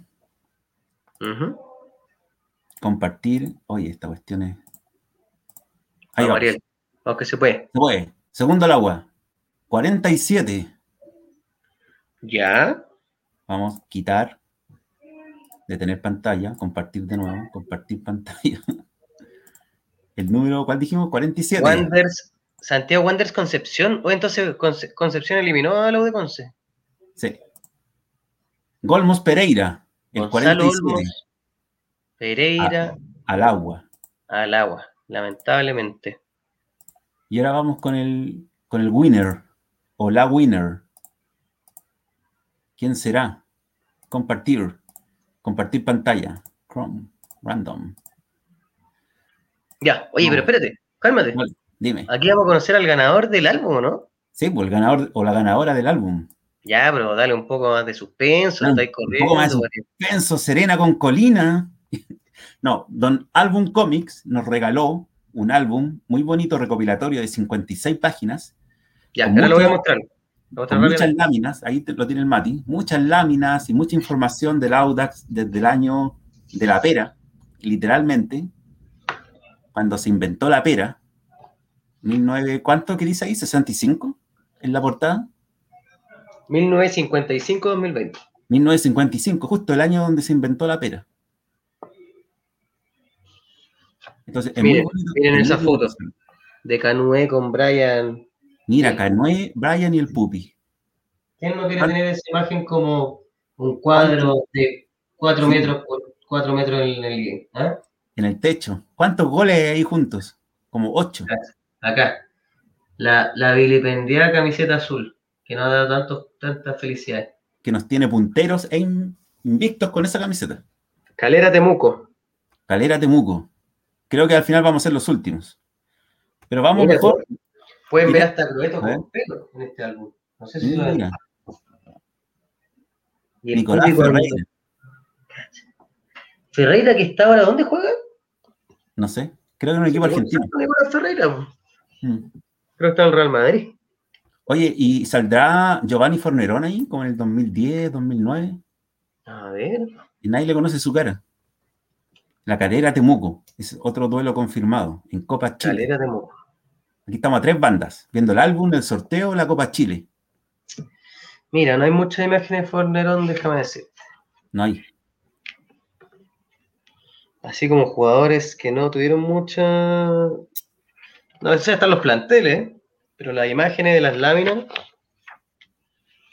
Compartir. Oye, esta cuestión es. Ahí va. Vamos que se puede. Se puede. Segundo al agua. 47. Ya. Vamos a quitar, detener pantalla, compartir de nuevo, compartir pantalla. El número, ¿cuál dijimos? 47. Wanders, Santiago Wanders Concepción. O entonces Concepción eliminó a la U de Conce. Sí. Golmos Pereira, el 47. Pereira. al agua. Al agua, lamentablemente. Y ahora vamos con el, con el winner, o la winner. ¿Quién será? Compartir. Compartir pantalla. Chrome. Random. Ya, oye, pero espérate, cálmate. dime. Aquí vamos a conocer al ganador del álbum, ¿no? Sí, pues el ganador o la ganadora del álbum. Ya, pero dale un poco más de suspenso, un poco más de suspenso, Serena con Colina. no, Don Album Comics nos regaló un álbum muy bonito, recopilatorio de 56 páginas. Ya, ahora lo voy a mostrar muchas láminas, ahí lo tiene el Mati, muchas láminas y mucha información del Audax desde el año de la pera, literalmente, cuando se inventó la pera, 19, ¿cuánto que dice ahí? ¿65 en la portada? 1955-2020. 1955, justo el año donde se inventó la pera. Entonces, miren, miren esa foto de Canoe con Brian Mira, Canoe, Brian y el Pupi. ¿Quién no quiere tener esa imagen como un cuadro de 4 metros por 4 metros en el, ¿ah? en el techo? ¿Cuántos goles hay ahí juntos? Como 8. Acá. La, la vilipendiada camiseta azul, que no ha dado tanto, tanta felicidad. Que nos tiene punteros e invictos con esa camiseta. Calera Temuco. Calera Temuco. Creo que al final vamos a ser los últimos. Pero vamos mejor. Pueden ver hasta Clueto con pelo en este álbum. No sé si lo. Nicolás Ferreira. Ferreira que está ahora, ¿dónde juega? No sé, creo que en un equipo argentino. Ferreira, mm. Creo que está en el Real Madrid. Oye, ¿y saldrá Giovanni Fornerón ahí, como en el 2010, 2009? A ver. Y nadie le conoce su cara. La Calera Temuco, es otro duelo confirmado en Copa Chile. Calera Temuco. Aquí estamos a tres bandas, viendo el álbum, el sorteo, la Copa Chile. Mira, no hay muchas imágenes de Fornerón, déjame decir. No hay. Así como jugadores que no tuvieron mucha. No sé, están los planteles, pero las imágenes de las láminas.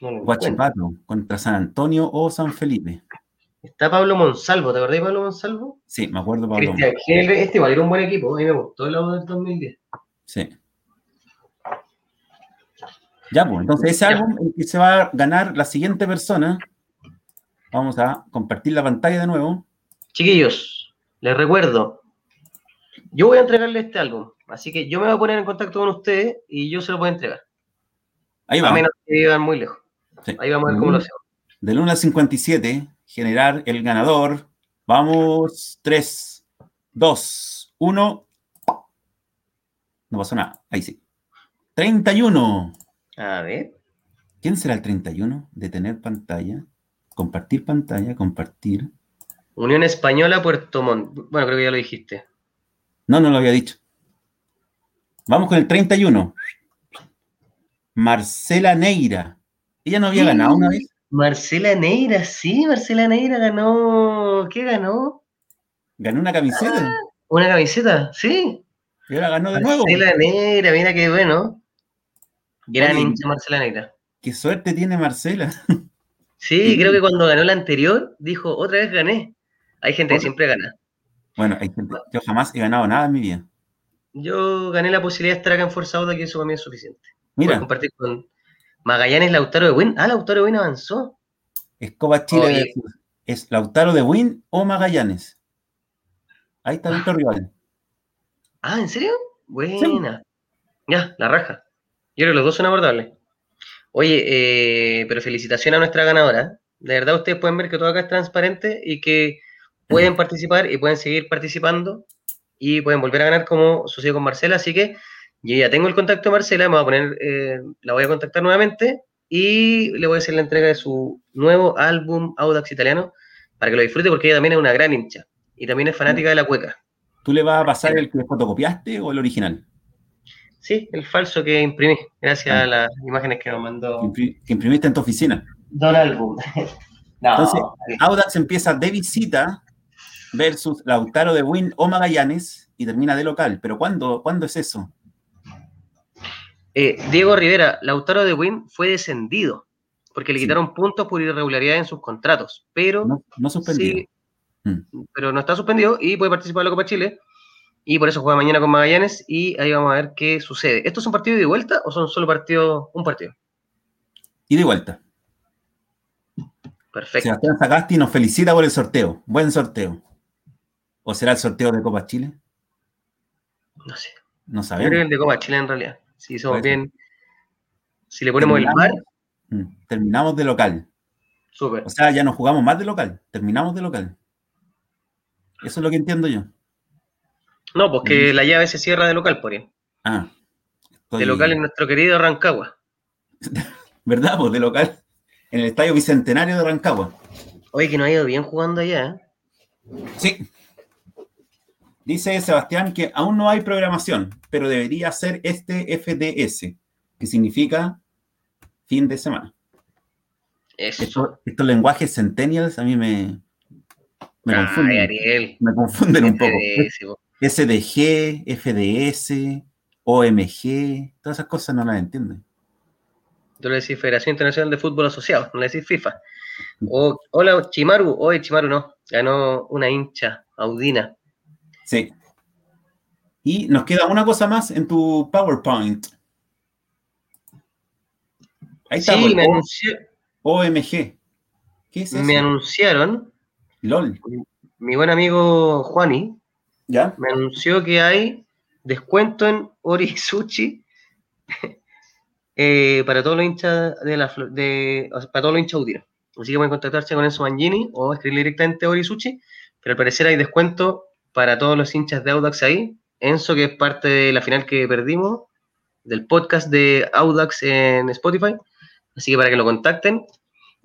Guachipato contra San Antonio o San Felipe. Está Pablo Monsalvo, ¿te acordás de Pablo Monsalvo? Sí, me acuerdo Pablo Cristian este igual era un buen equipo, a mí me gustó el lado del 2010. Sí. Ya, pues, entonces ese álbum el que se va a ganar la siguiente persona. Vamos a compartir la pantalla de nuevo. Chiquillos, les recuerdo, yo voy a entregarle este álbum, así que yo me voy a poner en contacto con ustedes y yo se lo voy a entregar. Ahí va. A menos que vivan muy lejos. Ahí vamos a ver cómo lo hacemos. Del 1 al 57, generar el ganador. Vamos, 3, 2, 1. No pasó nada, ahí sí. 31. A ver. ¿Quién será el 31? Detener pantalla, compartir pantalla, compartir. Unión Española, Puerto Montt. Bueno, creo que ya lo dijiste. No, no lo había dicho. Vamos con el 31. Marcela Neira. ¿Ella no había ganado una vez? Marcela Neira, sí, Marcela Neira ganó. ¿Qué ganó? Ganó una camiseta. Ah, una camiseta, sí. Y ahora ganó de nuevo. Marcela Neira, mira qué bueno. Gran hincha Marcela Neira. Qué suerte tiene Marcela. Sí, creo que cuando ganó la anterior, dijo, otra vez gané. Hay gente que siempre gana. Bueno, hay gente, yo jamás he ganado nada en mi vida. Yo gané la posibilidad de estar acá en Fuerza Auda, que eso para mí es suficiente. Mira. compartir con Magallanes Lautaro de Win. Ah, Lautaro de Win avanzó. Escoba Chile. ¿Es Lautaro de Win o Magallanes? Ahí está otro rival. Ah, ¿en serio? Buena. Ya, la raja. Yo creo que los dos son abordables. Oye, eh, pero felicitación a nuestra ganadora. De verdad, ustedes pueden ver que todo acá es transparente y que pueden participar y pueden seguir participando y pueden volver a ganar como sucedió con Marcela. Así que yo ya tengo el contacto de Marcela, me voy a poner, eh, la voy a contactar nuevamente y le voy a hacer la entrega de su nuevo álbum Audax Italiano para que lo disfrute porque ella también es una gran hincha y también es fanática de la cueca. ¿Tú le vas a pasar el que fotocopiaste o el original? Sí, el falso que imprimí, gracias a ah. las imágenes que nos mandó. Que imprimiste en tu oficina. Don Álbum. Entonces, Audax empieza de visita versus Lautaro de Win o Magallanes y termina de local. Pero ¿cuándo, ¿cuándo es eso? Eh, Diego Rivera, Lautaro de Win fue descendido porque le quitaron puntos por irregularidad en sus contratos, pero no, suspendido. Mm. Pero no está suspendido y puede participar en la Copa Chile y por eso juega mañana con Magallanes y ahí vamos a ver qué sucede. ¿Estos son partidos de vuelta o son solo partidos, un partido? Y de vuelta. Perfecto. Sebastián Sagasti nos felicita por el sorteo. Buen sorteo. ¿O será el sorteo de Copa Chile? No sé. No sabemos. creo que el de Copa Chile en realidad. Si somos bien. Si le ponemos el bar. Mm, terminamos de local. Súper. O sea, ya no jugamos más de local. Terminamos de local. Eso es lo que entiendo yo. No, porque mm. la llave se cierra de local, por ahí. Ah. De local en nuestro querido Rancagua. ¿Verdad? Pues de local. En el Estadio Bicentenario de Rancagua. Oye, que no ha ido bien jugando allá, ¿eh? Sí. Dice Sebastián que aún no hay programación, pero debería ser este FDS, que significa fin de semana. estos lenguajes centennials a mí me, me confunden. Me confunden un poco. SDG, FDS, OMG, todas esas cosas no las entienden. Tú le decís Federación Internacional de Fútbol Asociado, no le decís FIFA. O, hola Chimaru, hoy Chimaru no, ganó una hincha, Audina. Sí. Y nos queda una cosa más en tu PowerPoint. Ahí está. Sí, me OMG. ¿Qué es eso? Me anunciaron. LOL. Mi buen amigo Juani. Me anunció que hay descuento en Orisuchi eh, para todos los hinchas de la de, para todos los hinchas Udina. Así que pueden contactarse con Enzo Mangini o escribir directamente a Orisuchi pero al parecer hay descuento para todos los hinchas de Audax ahí. Enzo, que es parte de la final que perdimos, del podcast de Audax en Spotify. Así que para que lo contacten.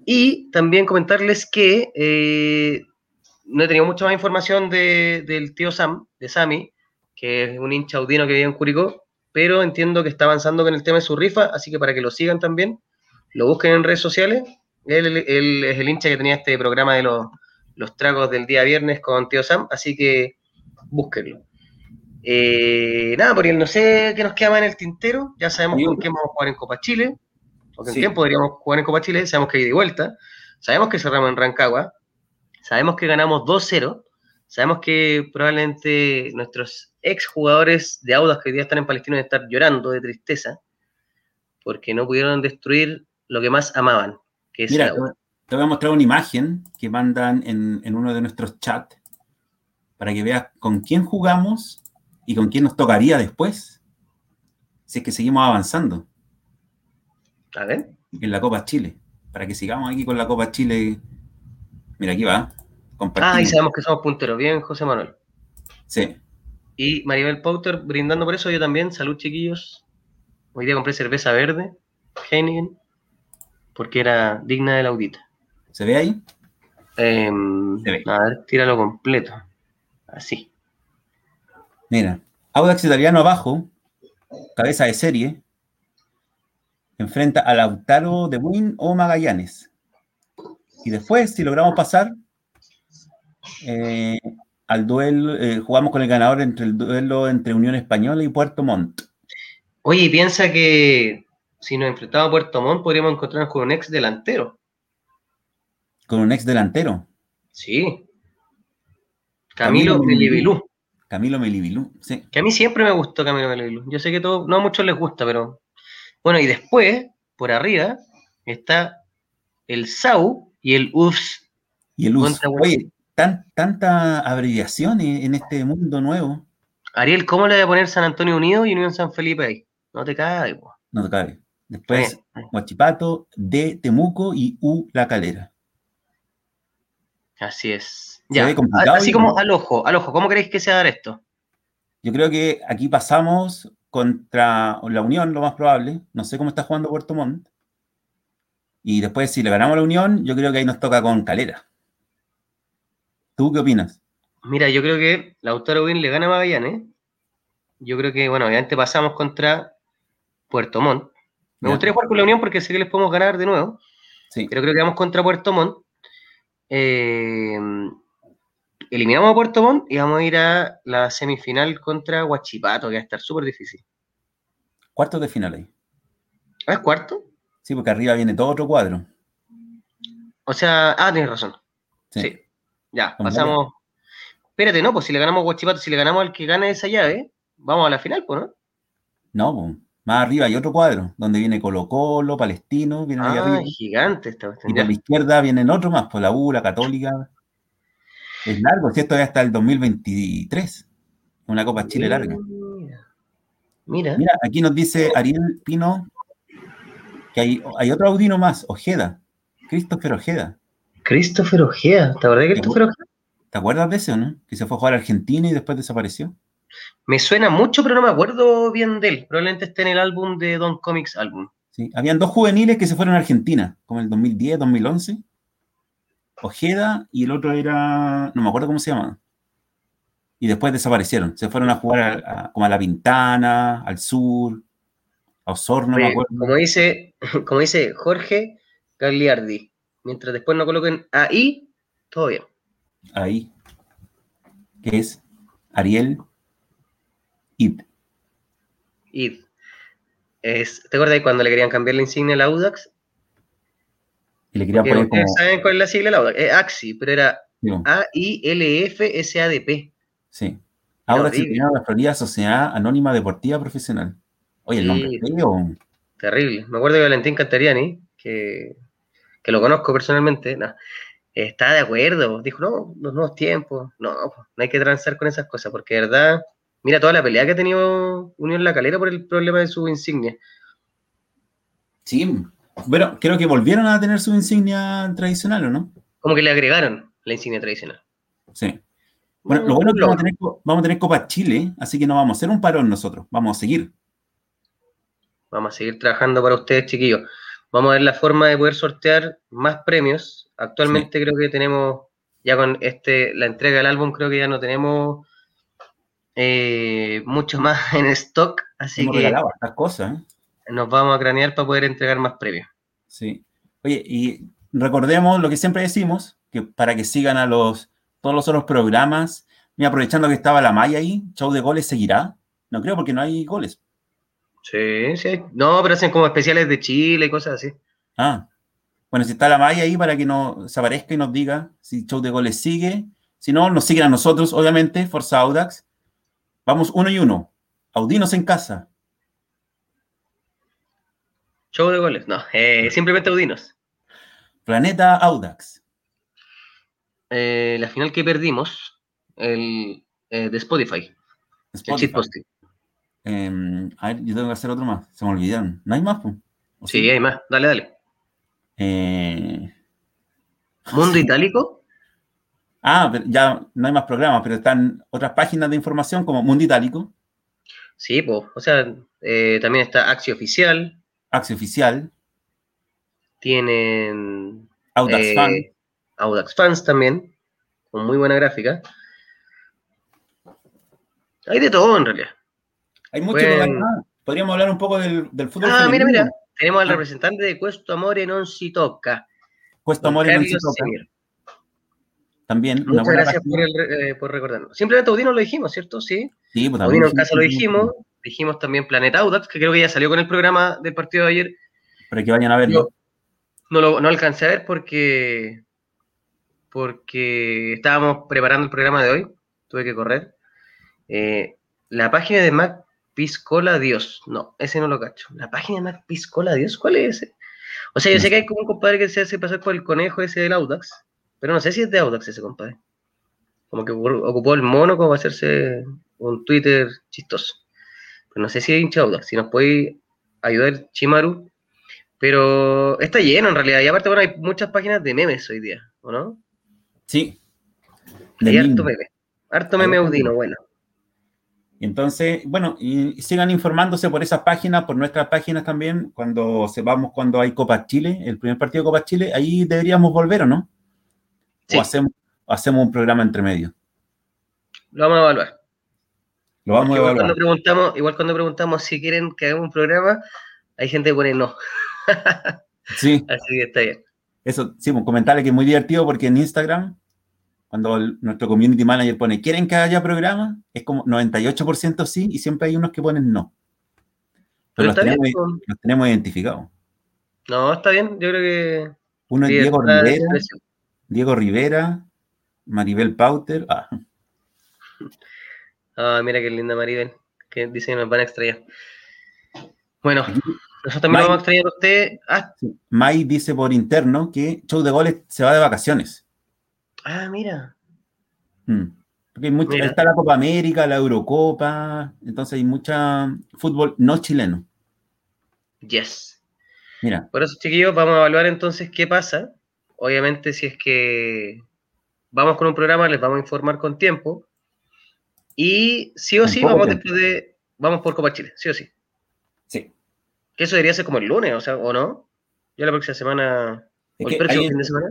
Y también comentarles que eh, no he tenido mucha más información del tío Sam, de Sami, que es un hincha audino que vive en Curicó, pero entiendo que está avanzando con el tema de su rifa, así que para que lo sigan también, lo busquen en redes sociales. Él, es el hincha que tenía este programa de los, los tragos del día viernes con tío Sam, así que búsquenlo. Eh, nada, por él no sé qué nos queda más en el tintero. Ya sabemos con quién vamos a jugar en Copa Chile. O con quién podríamos jugar en Copa Chile. Sabemos que hay de vuelta. Sabemos que cerramos en Rancagua. Sabemos que ganamos 2-0. Sabemos que probablemente nuestros ex jugadores de Audas que hoy día están en Palestina deben estar llorando de tristeza porque no pudieron destruir lo que más amaban, que es Mira, Te voy a mostrar una imagen que mandan en, en uno de nuestros chats para que veas con quién jugamos y con quién nos tocaría después, si es que seguimos avanzando. A ver. En la Copa Chile, para que sigamos aquí con la Copa Chile. Mira, aquí va. Ah, y sabemos que somos punteros. Bien, José Manuel. Sí. Y Maribel Pouter brindando por eso, yo también. Salud, chiquillos. Hoy día compré cerveza verde, Heineken, porque era digna del audita. ¿Se ve ahí? Em, Se ve. A ver, tíralo completo. Así. Mira, Audax Italiano abajo, cabeza de serie, enfrenta a Lautaro de Buin o Magallanes. Y después, si logramos pasar eh, al duelo, eh, jugamos con el ganador entre el duelo entre Unión Española y Puerto Montt. Oye, piensa que si nos enfrentamos a Puerto Montt, podríamos encontrarnos con un ex delantero. ¿Con un ex delantero? Sí. Camilo Melibilú. Camilo Melibilú, sí. Que a mí siempre me gustó Camilo Melibilú. Yo sé que todo, no a muchos les gusta, pero. Bueno, y después, por arriba, está el SAU y el UFS. Y el UFS. Oye, tan, tanta abreviación en este mundo nuevo. Ariel, ¿cómo le voy a poner San Antonio Unido y Unión San Felipe ahí? No te cae, No te cae. Después, Huachipato, D, Temuco y U, La Calera. Así es. Ya, así como al ojo, al ojo, ¿cómo creéis que se va a dar esto? Yo creo que aquí pasamos contra la Unión, lo más probable. No sé cómo está jugando Puerto Montt. Y después, si le ganamos a la Unión, yo creo que ahí nos toca con Calera. ¿Tú qué opinas? Mira, yo creo que Lautaro Win le gana a Magallanes. Yo creo que, bueno, obviamente pasamos contra Puerto Montt. Me gustaría jugar con la Unión porque sé que les podemos ganar de nuevo. Sí. Pero creo que vamos contra Puerto Montt. Eh, eliminamos a Puerto Montt y vamos a ir a la semifinal contra Huachipato, que va a estar súper difícil. Cuartos de final ahí. ¿Ah, es cuarto? Sí, porque arriba viene todo otro cuadro. O sea, ah, tienes razón. Sí. Ya, pasamos. Espérate, no, pues si le ganamos a Huachipato, si le ganamos al que gane esa llave, vamos a la final, pues, ¿no? No, pues. Más arriba hay otro cuadro, donde viene Colo Colo, Palestino, viene ah, arriba. gigante esta Y por la izquierda vienen otros más, por pues, la U, la Católica. Es largo, si esto es hasta el 2023. Una Copa Chile larga. Mira. Mira, aquí nos dice Ariel Pino que hay, hay otro audino más, Ojeda. Christopher Ojeda. Christopher Ojeda, ¿te acuerdas de Christopher Ojeda? ¿Te acuerdas de ese o no? Que se fue a jugar a Argentina y después desapareció. Me suena mucho, pero no me acuerdo bien de él. Probablemente esté en el álbum de Don Comics Album. Sí, habían dos juveniles que se fueron a Argentina, como el 2010, 2011. Ojeda y el otro era, no me acuerdo cómo se llama. Y después desaparecieron. Se fueron a jugar como a La Pintana, al sur, a Osorno, me acuerdo. Como dice, como dice Jorge Gagliardi, mientras después no coloquen ahí, todo bien. Ahí. Que es Ariel Id. Id. Es, ¿Te acuerdas de cuando le querían cambiar la insignia al Audax? Y le querían poner como... ¿Saben cuál es la sigla del Audax? Es AXI, pero era A-I-L-F-S-A-D-P. Sí. Audax y la Florida Sociedad Anónima Deportiva Profesional. Oye, el nombre es feo. Terrible. Me acuerdo de Valentín Cantariani, que, que lo conozco personalmente. No está de acuerdo. Dijo, no, los nuevos tiempos. No, no hay que transar con esas cosas, porque de verdad Mira toda la pelea que ha tenido Unión La Calera por el problema de su insignia. Sí, bueno, creo que volvieron a tener su insignia tradicional, ¿o no? Como que le agregaron la insignia tradicional. Sí. Bueno, lo bueno es que vamos a, tener, vamos a tener Copa Chile, así que no vamos a hacer un parón nosotros, vamos a seguir. Vamos a seguir trabajando para ustedes, chiquillos. Vamos a ver la forma de poder sortear más premios. Actualmente creo que tenemos, ya con este la entrega del álbum, creo que ya no tenemos eh, mucho más en stock, así Hemos que estas cosas. ¿eh? nos vamos a cranear para poder entregar más premios. Sí. Oye, y recordemos lo que siempre decimos, que para que sigan a los todos los otros programas, aprovechando que estaba la Maya ahí, show de goles seguirá. No creo porque no hay goles. Sí, sí. No, pero hacen como especiales de Chile y cosas así. Ah. Bueno, si está la Maya ahí para que nos se aparezca y nos diga si show de goles sigue. Si no, nos siguen a nosotros, obviamente, Forza Audax. Vamos uno y uno. Audinos en casa. Show de goles, no, eh, simplemente Audinos. Planeta Audax. Eh, la final que perdimos, el eh, de Spotify. Spotify. Em, a ver, yo tengo que hacer otro más. Se me olvidaron. ¿No hay más? Sí, hay más. Dale, dale. Eh... ¿Mundo Itálico? Ah, ya no hay más programas, pero están otras páginas de información como Mundo Itálico. Sí, pues, o sea, eh, también está Axi Oficial. Axi Oficial. Tienen. Audax eh, Fans. Audax Fans también, con muy buena gráfica. Hay de todo en realidad. Hay mucho Podríamos hablar un poco del, del fútbol. Ah, mira, mira. Tenemos al ah. representante de Cuesto Amore non si toca. Cuesto Amore non si toca. También. Muchas gracias por, eh, por, recordarnos. Simplemente Audino lo dijimos, ¿cierto? Sí. Sí, pues Audino en casa lo dijimos. Dijimos también Planeta Audax, que creo que ya salió con el programa del partido de ayer. Para que vayan a verlo. No, lo, no alcancé a ver porque porque estábamos preparando el programa de hoy. Tuve que correr. Eh, la página de Mac Piscola Dios. No, ese no lo cacho. La página de Mac Piscola Dios, ¿cuál es ese? O sea, yo sé que hay como un compadre que se hace pasar por el conejo ese del Audax, pero no sé si es de Audax ese compadre. Como que ocupó el mono como a hacerse un Twitter chistoso. Pero no sé si es hincha Audax. Si nos puede ayudar Chimaru. Pero está lleno en realidad. Y aparte, bueno, hay muchas páginas de memes hoy día, ¿o no? Sí. Hay harto meme. Harto meme audino, bueno. Entonces, bueno, y sigan informándose por esas páginas, por nuestras páginas también, cuando sepamos cuando hay Copa Chile, el primer partido de Copa Chile, ahí deberíamos volver, ¿o no? O hacemos, hacemos un programa entre medio. Lo vamos a evaluar. Lo vamos a evaluar. Igual cuando, preguntamos, igual cuando preguntamos si quieren que hagamos un programa, hay gente que pone no. sí. Así que está bien. Eso, sí, un comentario que es muy divertido porque en Instagram cuando nuestro community manager pone, ¿quieren que haya programa? Es como 98% sí y siempre hay unos que ponen no. Pero, los, tenemos, identificados. No, está bien, yo creo que... Uno es Diego Rivera, Diego Rivera, Maribel Pauter. Ah. ah. mira qué linda Maribel, que dice que nos van a extrañar. Bueno, nosotros también vamos a extrañar a usted. Ah. May dice por interno que Show de Goles se va de vacaciones. Ah, mira. Hmm. Porque está la Copa América, la Eurocopa, entonces hay mucha fútbol no chileno. Yes. Mira. Por eso, chiquillos, vamos a evaluar entonces qué pasa. Obviamente, si es que vamos con un programa, les vamos a informar con tiempo. Y sí o sí, vamos después de. Vamos por Copa Chile, sí o sí. Sí. Que eso debería ser como el lunes, o sea, ¿o no? Ya la próxima semana. el próximo fin de semana.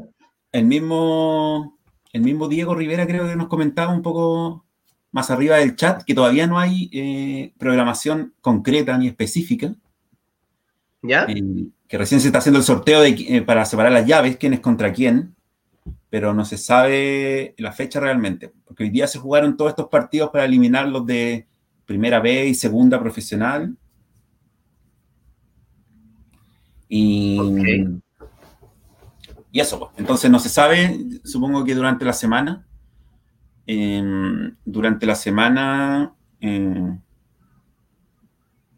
El mismo el mismo Diego Rivera creo que nos comentaba un poco más arriba del chat que todavía no hay eh, programación concreta ni específica. ¿Ya? Eh, que recién se está haciendo el sorteo eh, para separar las llaves, quién es contra quién, pero no se sabe la fecha realmente, porque hoy día se jugaron todos estos partidos para eliminar los de primera B y segunda profesional. Y, y eso, pues. entonces no se sabe, supongo que durante la semana, em, durante la semana em,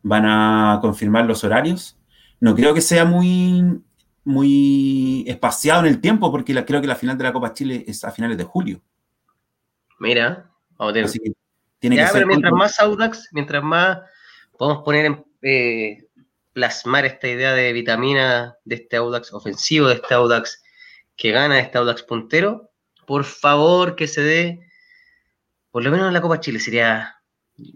van a confirmar los horarios. No creo que sea muy, muy espaciado en el tiempo, porque creo que la final de la Copa Chile es a finales de julio. Mira, vamos a tener. tiene que pero mientras más Audax, mientras más podemos poner en, eh, plasmar esta idea de vitamina de este Audax ofensivo, de este Audax que gana este Audax puntero, por favor que se dé Por lo menos en la Copa Chile sería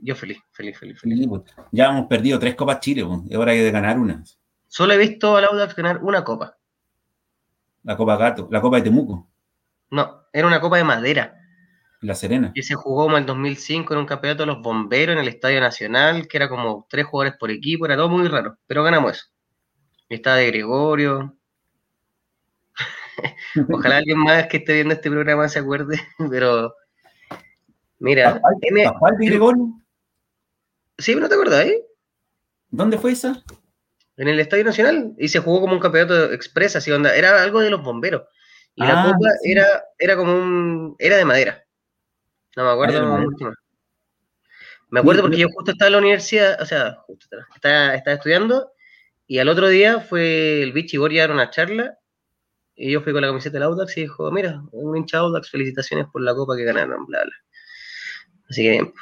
yo feliz, feliz, feliz, feliz. Pues, ya hemos perdido tres Copas Chile, pues, ahora hay que ganar una. Solo he visto al Audax ganar una copa. La Copa Gato, la Copa de Temuco. No, era una copa de madera. La Serena. Y se jugó en el 2005 en un campeonato de los bomberos en el Estadio Nacional, que era como tres jugadores por equipo, era todo muy raro, pero ganamos eso. Y estaba de Gregorio. Ojalá alguien más que esté viendo este programa se acuerde, pero mira. ¿Pascual de Gregorio? Sí, ¿no te acuerdas ahí? ¿Dónde fue esa? En el Estadio Nacional. Y se jugó como un campeonato express, así onda. Era algo de los bomberos. Y la ah, copa era, era como un. Era de madera. No me acuerdo. me acuerdo porque yo justo estaba en la universidad, o sea, justo estaba, estaba estudiando, y al otro día fue el Vichy Boria a dar una charla, y yo fui con la camiseta del Audax y dijo, mira, un hincha Audax, felicitaciones por la copa que ganaron, bla, bla. Así que bien.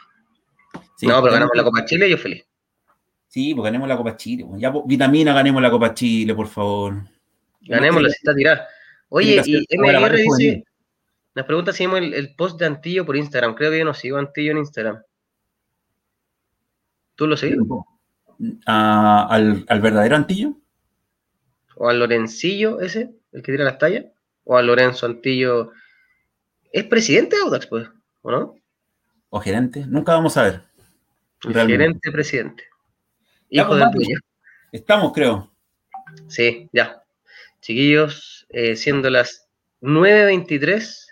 no, pero ganamos la Copa Chile y yo feliz. Sí, pues ganemos la Copa Chile. Pues. Ya, pues, vitamina, ganemos la Copa Chile, por favor. Ganémosla, si está tirada. Oye, y MR dice, nos pregunta si vimos el, post de Antillo por Instagram. Creo que yo no sigo Antillo en Instagram. ¿Tú lo sigues? ¿Al, verdadero Antillo? ¿O al Lorencillo ese, el que tira las tallas? ¿O al Lorenzo Antillo? ¿Es presidente de Audax, pues? ¿O no? ¿O gerente? Nunca vamos a ver. gerente, presidente. Hijo del tuyo. Estamos, creo. Sí, ya. Chiquillos, eh, siendo las 9.23,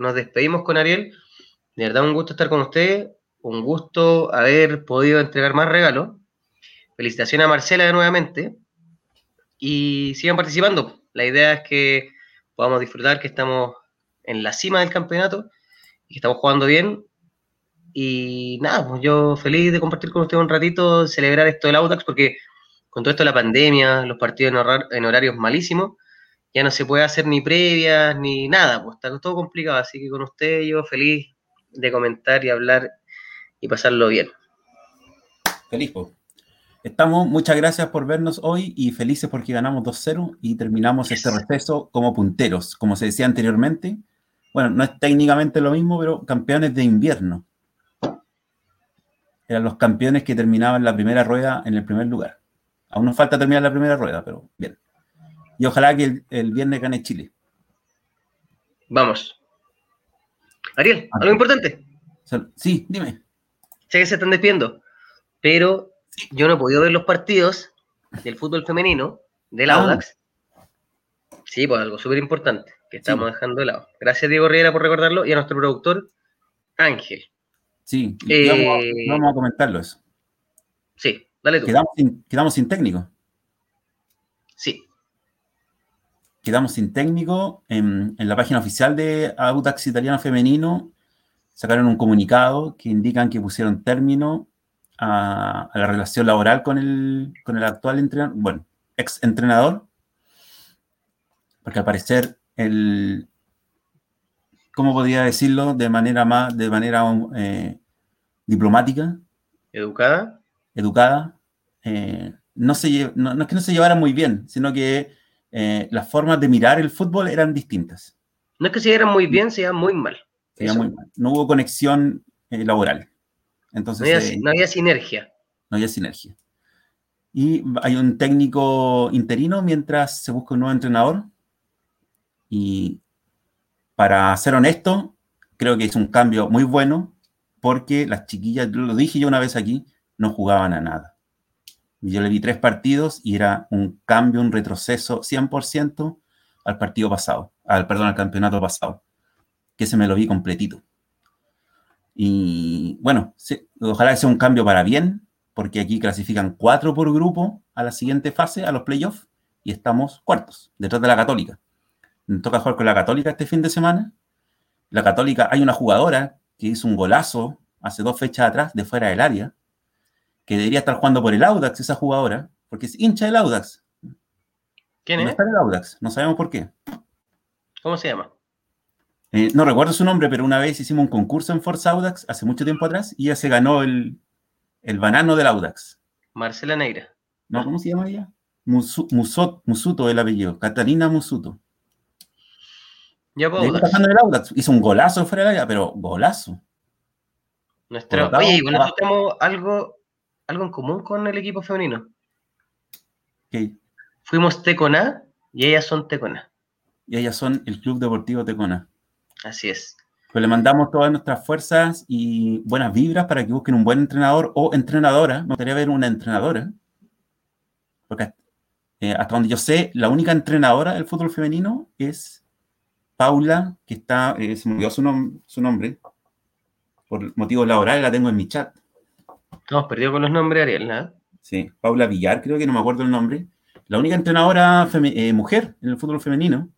nos despedimos con Ariel. De verdad, un gusto estar con ustedes. Un gusto haber podido entregar más regalos. Felicitaciones a Marcela nuevamente. Y sigan participando. La idea es que podamos disfrutar que estamos en la cima del campeonato y que estamos jugando bien. Y nada, pues yo feliz de compartir con ustedes un ratito, celebrar esto del Audax, porque con todo esto de la pandemia, los partidos en horarios malísimos, ya no se puede hacer ni previas ni nada, pues está todo complicado, así que con usted yo feliz de comentar y hablar y pasarlo bien. Feliz, pues. Estamos, muchas gracias por vernos hoy y felices porque ganamos 2-0 y terminamos este receso como punteros, como se decía anteriormente. Bueno, no es técnicamente lo mismo, pero campeones de invierno. Eran los campeones que terminaban la primera rueda en el primer lugar. Aún nos falta terminar la primera rueda, pero bien. Y ojalá que el, viernes gane Chile. Vamos. Ariel, ah. ¿algo importante? Sí, dime. Sé que se están despidiendo, pero yo no he podido ver los partidos del fútbol femenino del ah. Audax. Sí, pues algo súper importante que estamos dejando de lado. Gracias, Diego Riera, por recordarlo y a nuestro productor, Ángel. Sí, vamos, eh, vamos, a comentarlo eso. Sí, dale tú. Quedamos sin, quedamos sin técnico. Sí, quedamos sin técnico. En, la página oficial de Audax Italiano Femenino sacaron un comunicado que indican que pusieron término a, la relación laboral con el, con el actual entrenador, bueno, ex entrenador, porque al parecer el, ¿cómo podría decirlo? De manera más, de manera eh, diplomática. Educada. Educada. Eh, no, se, no, no, es que no se llevara muy bien, sino que eh, las formas de mirar el fútbol eran distintas. No es que se dieran muy bien, se iban muy mal. muy mal. No hubo conexión eh, laboral. Entonces, eh, no había, sinergia. No había sinergia. Y hay un técnico interino mientras se busca un nuevo entrenador. Y para ser honesto, creo que es un cambio muy bueno porque las chiquillas, lo dije yo una vez aquí, no jugaban a nada. Yo le vi tres partidos y era un cambio, un retroceso 100% al partido pasado, al perdón, al campeonato pasado, que se me lo vi completito. Y bueno, ojalá sea un cambio para bien, porque aquí clasifican cuatro por grupo a la siguiente fase, a los playoffs, y estamos cuartos, detrás de la Católica. Me toca jugar con la Católica este fin de semana. La Católica, hay una jugadora que hizo un golazo hace dos fechas atrás de fuera del área, que debería estar jugando por el Audax, esa jugadora, porque es hincha del Audax. ¿Quién es? No está en el Audax, no sabemos por qué. ¿Cómo se llama? Eh, no recuerdo su nombre, pero una vez hicimos un concurso en Forza Audax hace mucho tiempo atrás y ella se ganó el, banano del Audax. Marcela Neira. No, ¿cómo se llama ella? Musuto el apellido, Catalina Musuto. Ya puedo. el Audax. Hizo un golazo fuera de área, pero golazo. Nuestro, oye, y tenemos algo, algo en común con el equipo femenino. ¿Qué? Fuimos Tecona y ellas son Tecona. Y ellas son el Club Deportivo Tecona. Así es. Pues le mandamos todas nuestras fuerzas y buenas vibras para que busquen un buen entrenador o entrenadora. Me gustaría ver una entrenadora. Porque eh, hasta donde yo sé, la única entrenadora del fútbol femenino es Paula, que está, eh, se me olvidó su, su, nombre, por motivos laborales la tengo en mi chat. No, perdido con los nombres, Ariel, ¿no? Sí, Paula Villar, creo que no me acuerdo el nombre. La única entrenadora eh, mujer en el fútbol femenino,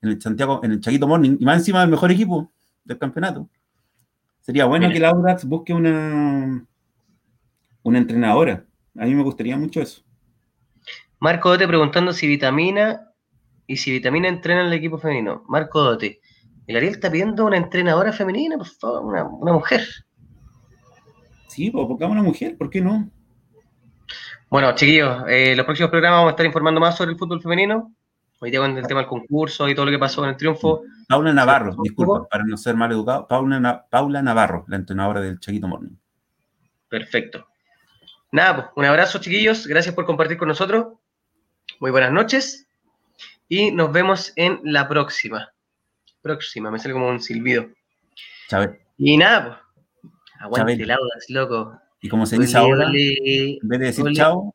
en el Santiago, en el Chaquito Morning, y más encima del mejor equipo del campeonato. Sería bueno que Laura busque una, una entrenadora. A mí me gustaría mucho eso. Marco Dote preguntando si Vitamina y si Vitamina entrena en el equipo femenino. Marco Dote. El Ariel está pidiendo una entrenadora femenina, por favor, una, mujer. Sí, pues pongamos una mujer, ¿por qué no? Bueno, chiquillos, eh, los próximos programas vamos a estar informando más sobre el fútbol femenino. Hoy día con el tema del concurso y todo lo que pasó con el triunfo. Paula Navarro, disculpa, para no ser mal educado. Paula, Paula Navarro, la entrenadora del Chaquito Morning. Perfecto. Nada, pues un abrazo, chiquillos. Gracias por compartir con nosotros. Muy buenas noches. Y nos vemos en la próxima. Próxima, me sale como un silbido. Chávez. Y nada, pues. Aguante laudas, loco. Y como se dice ahora, en vez de decir chao,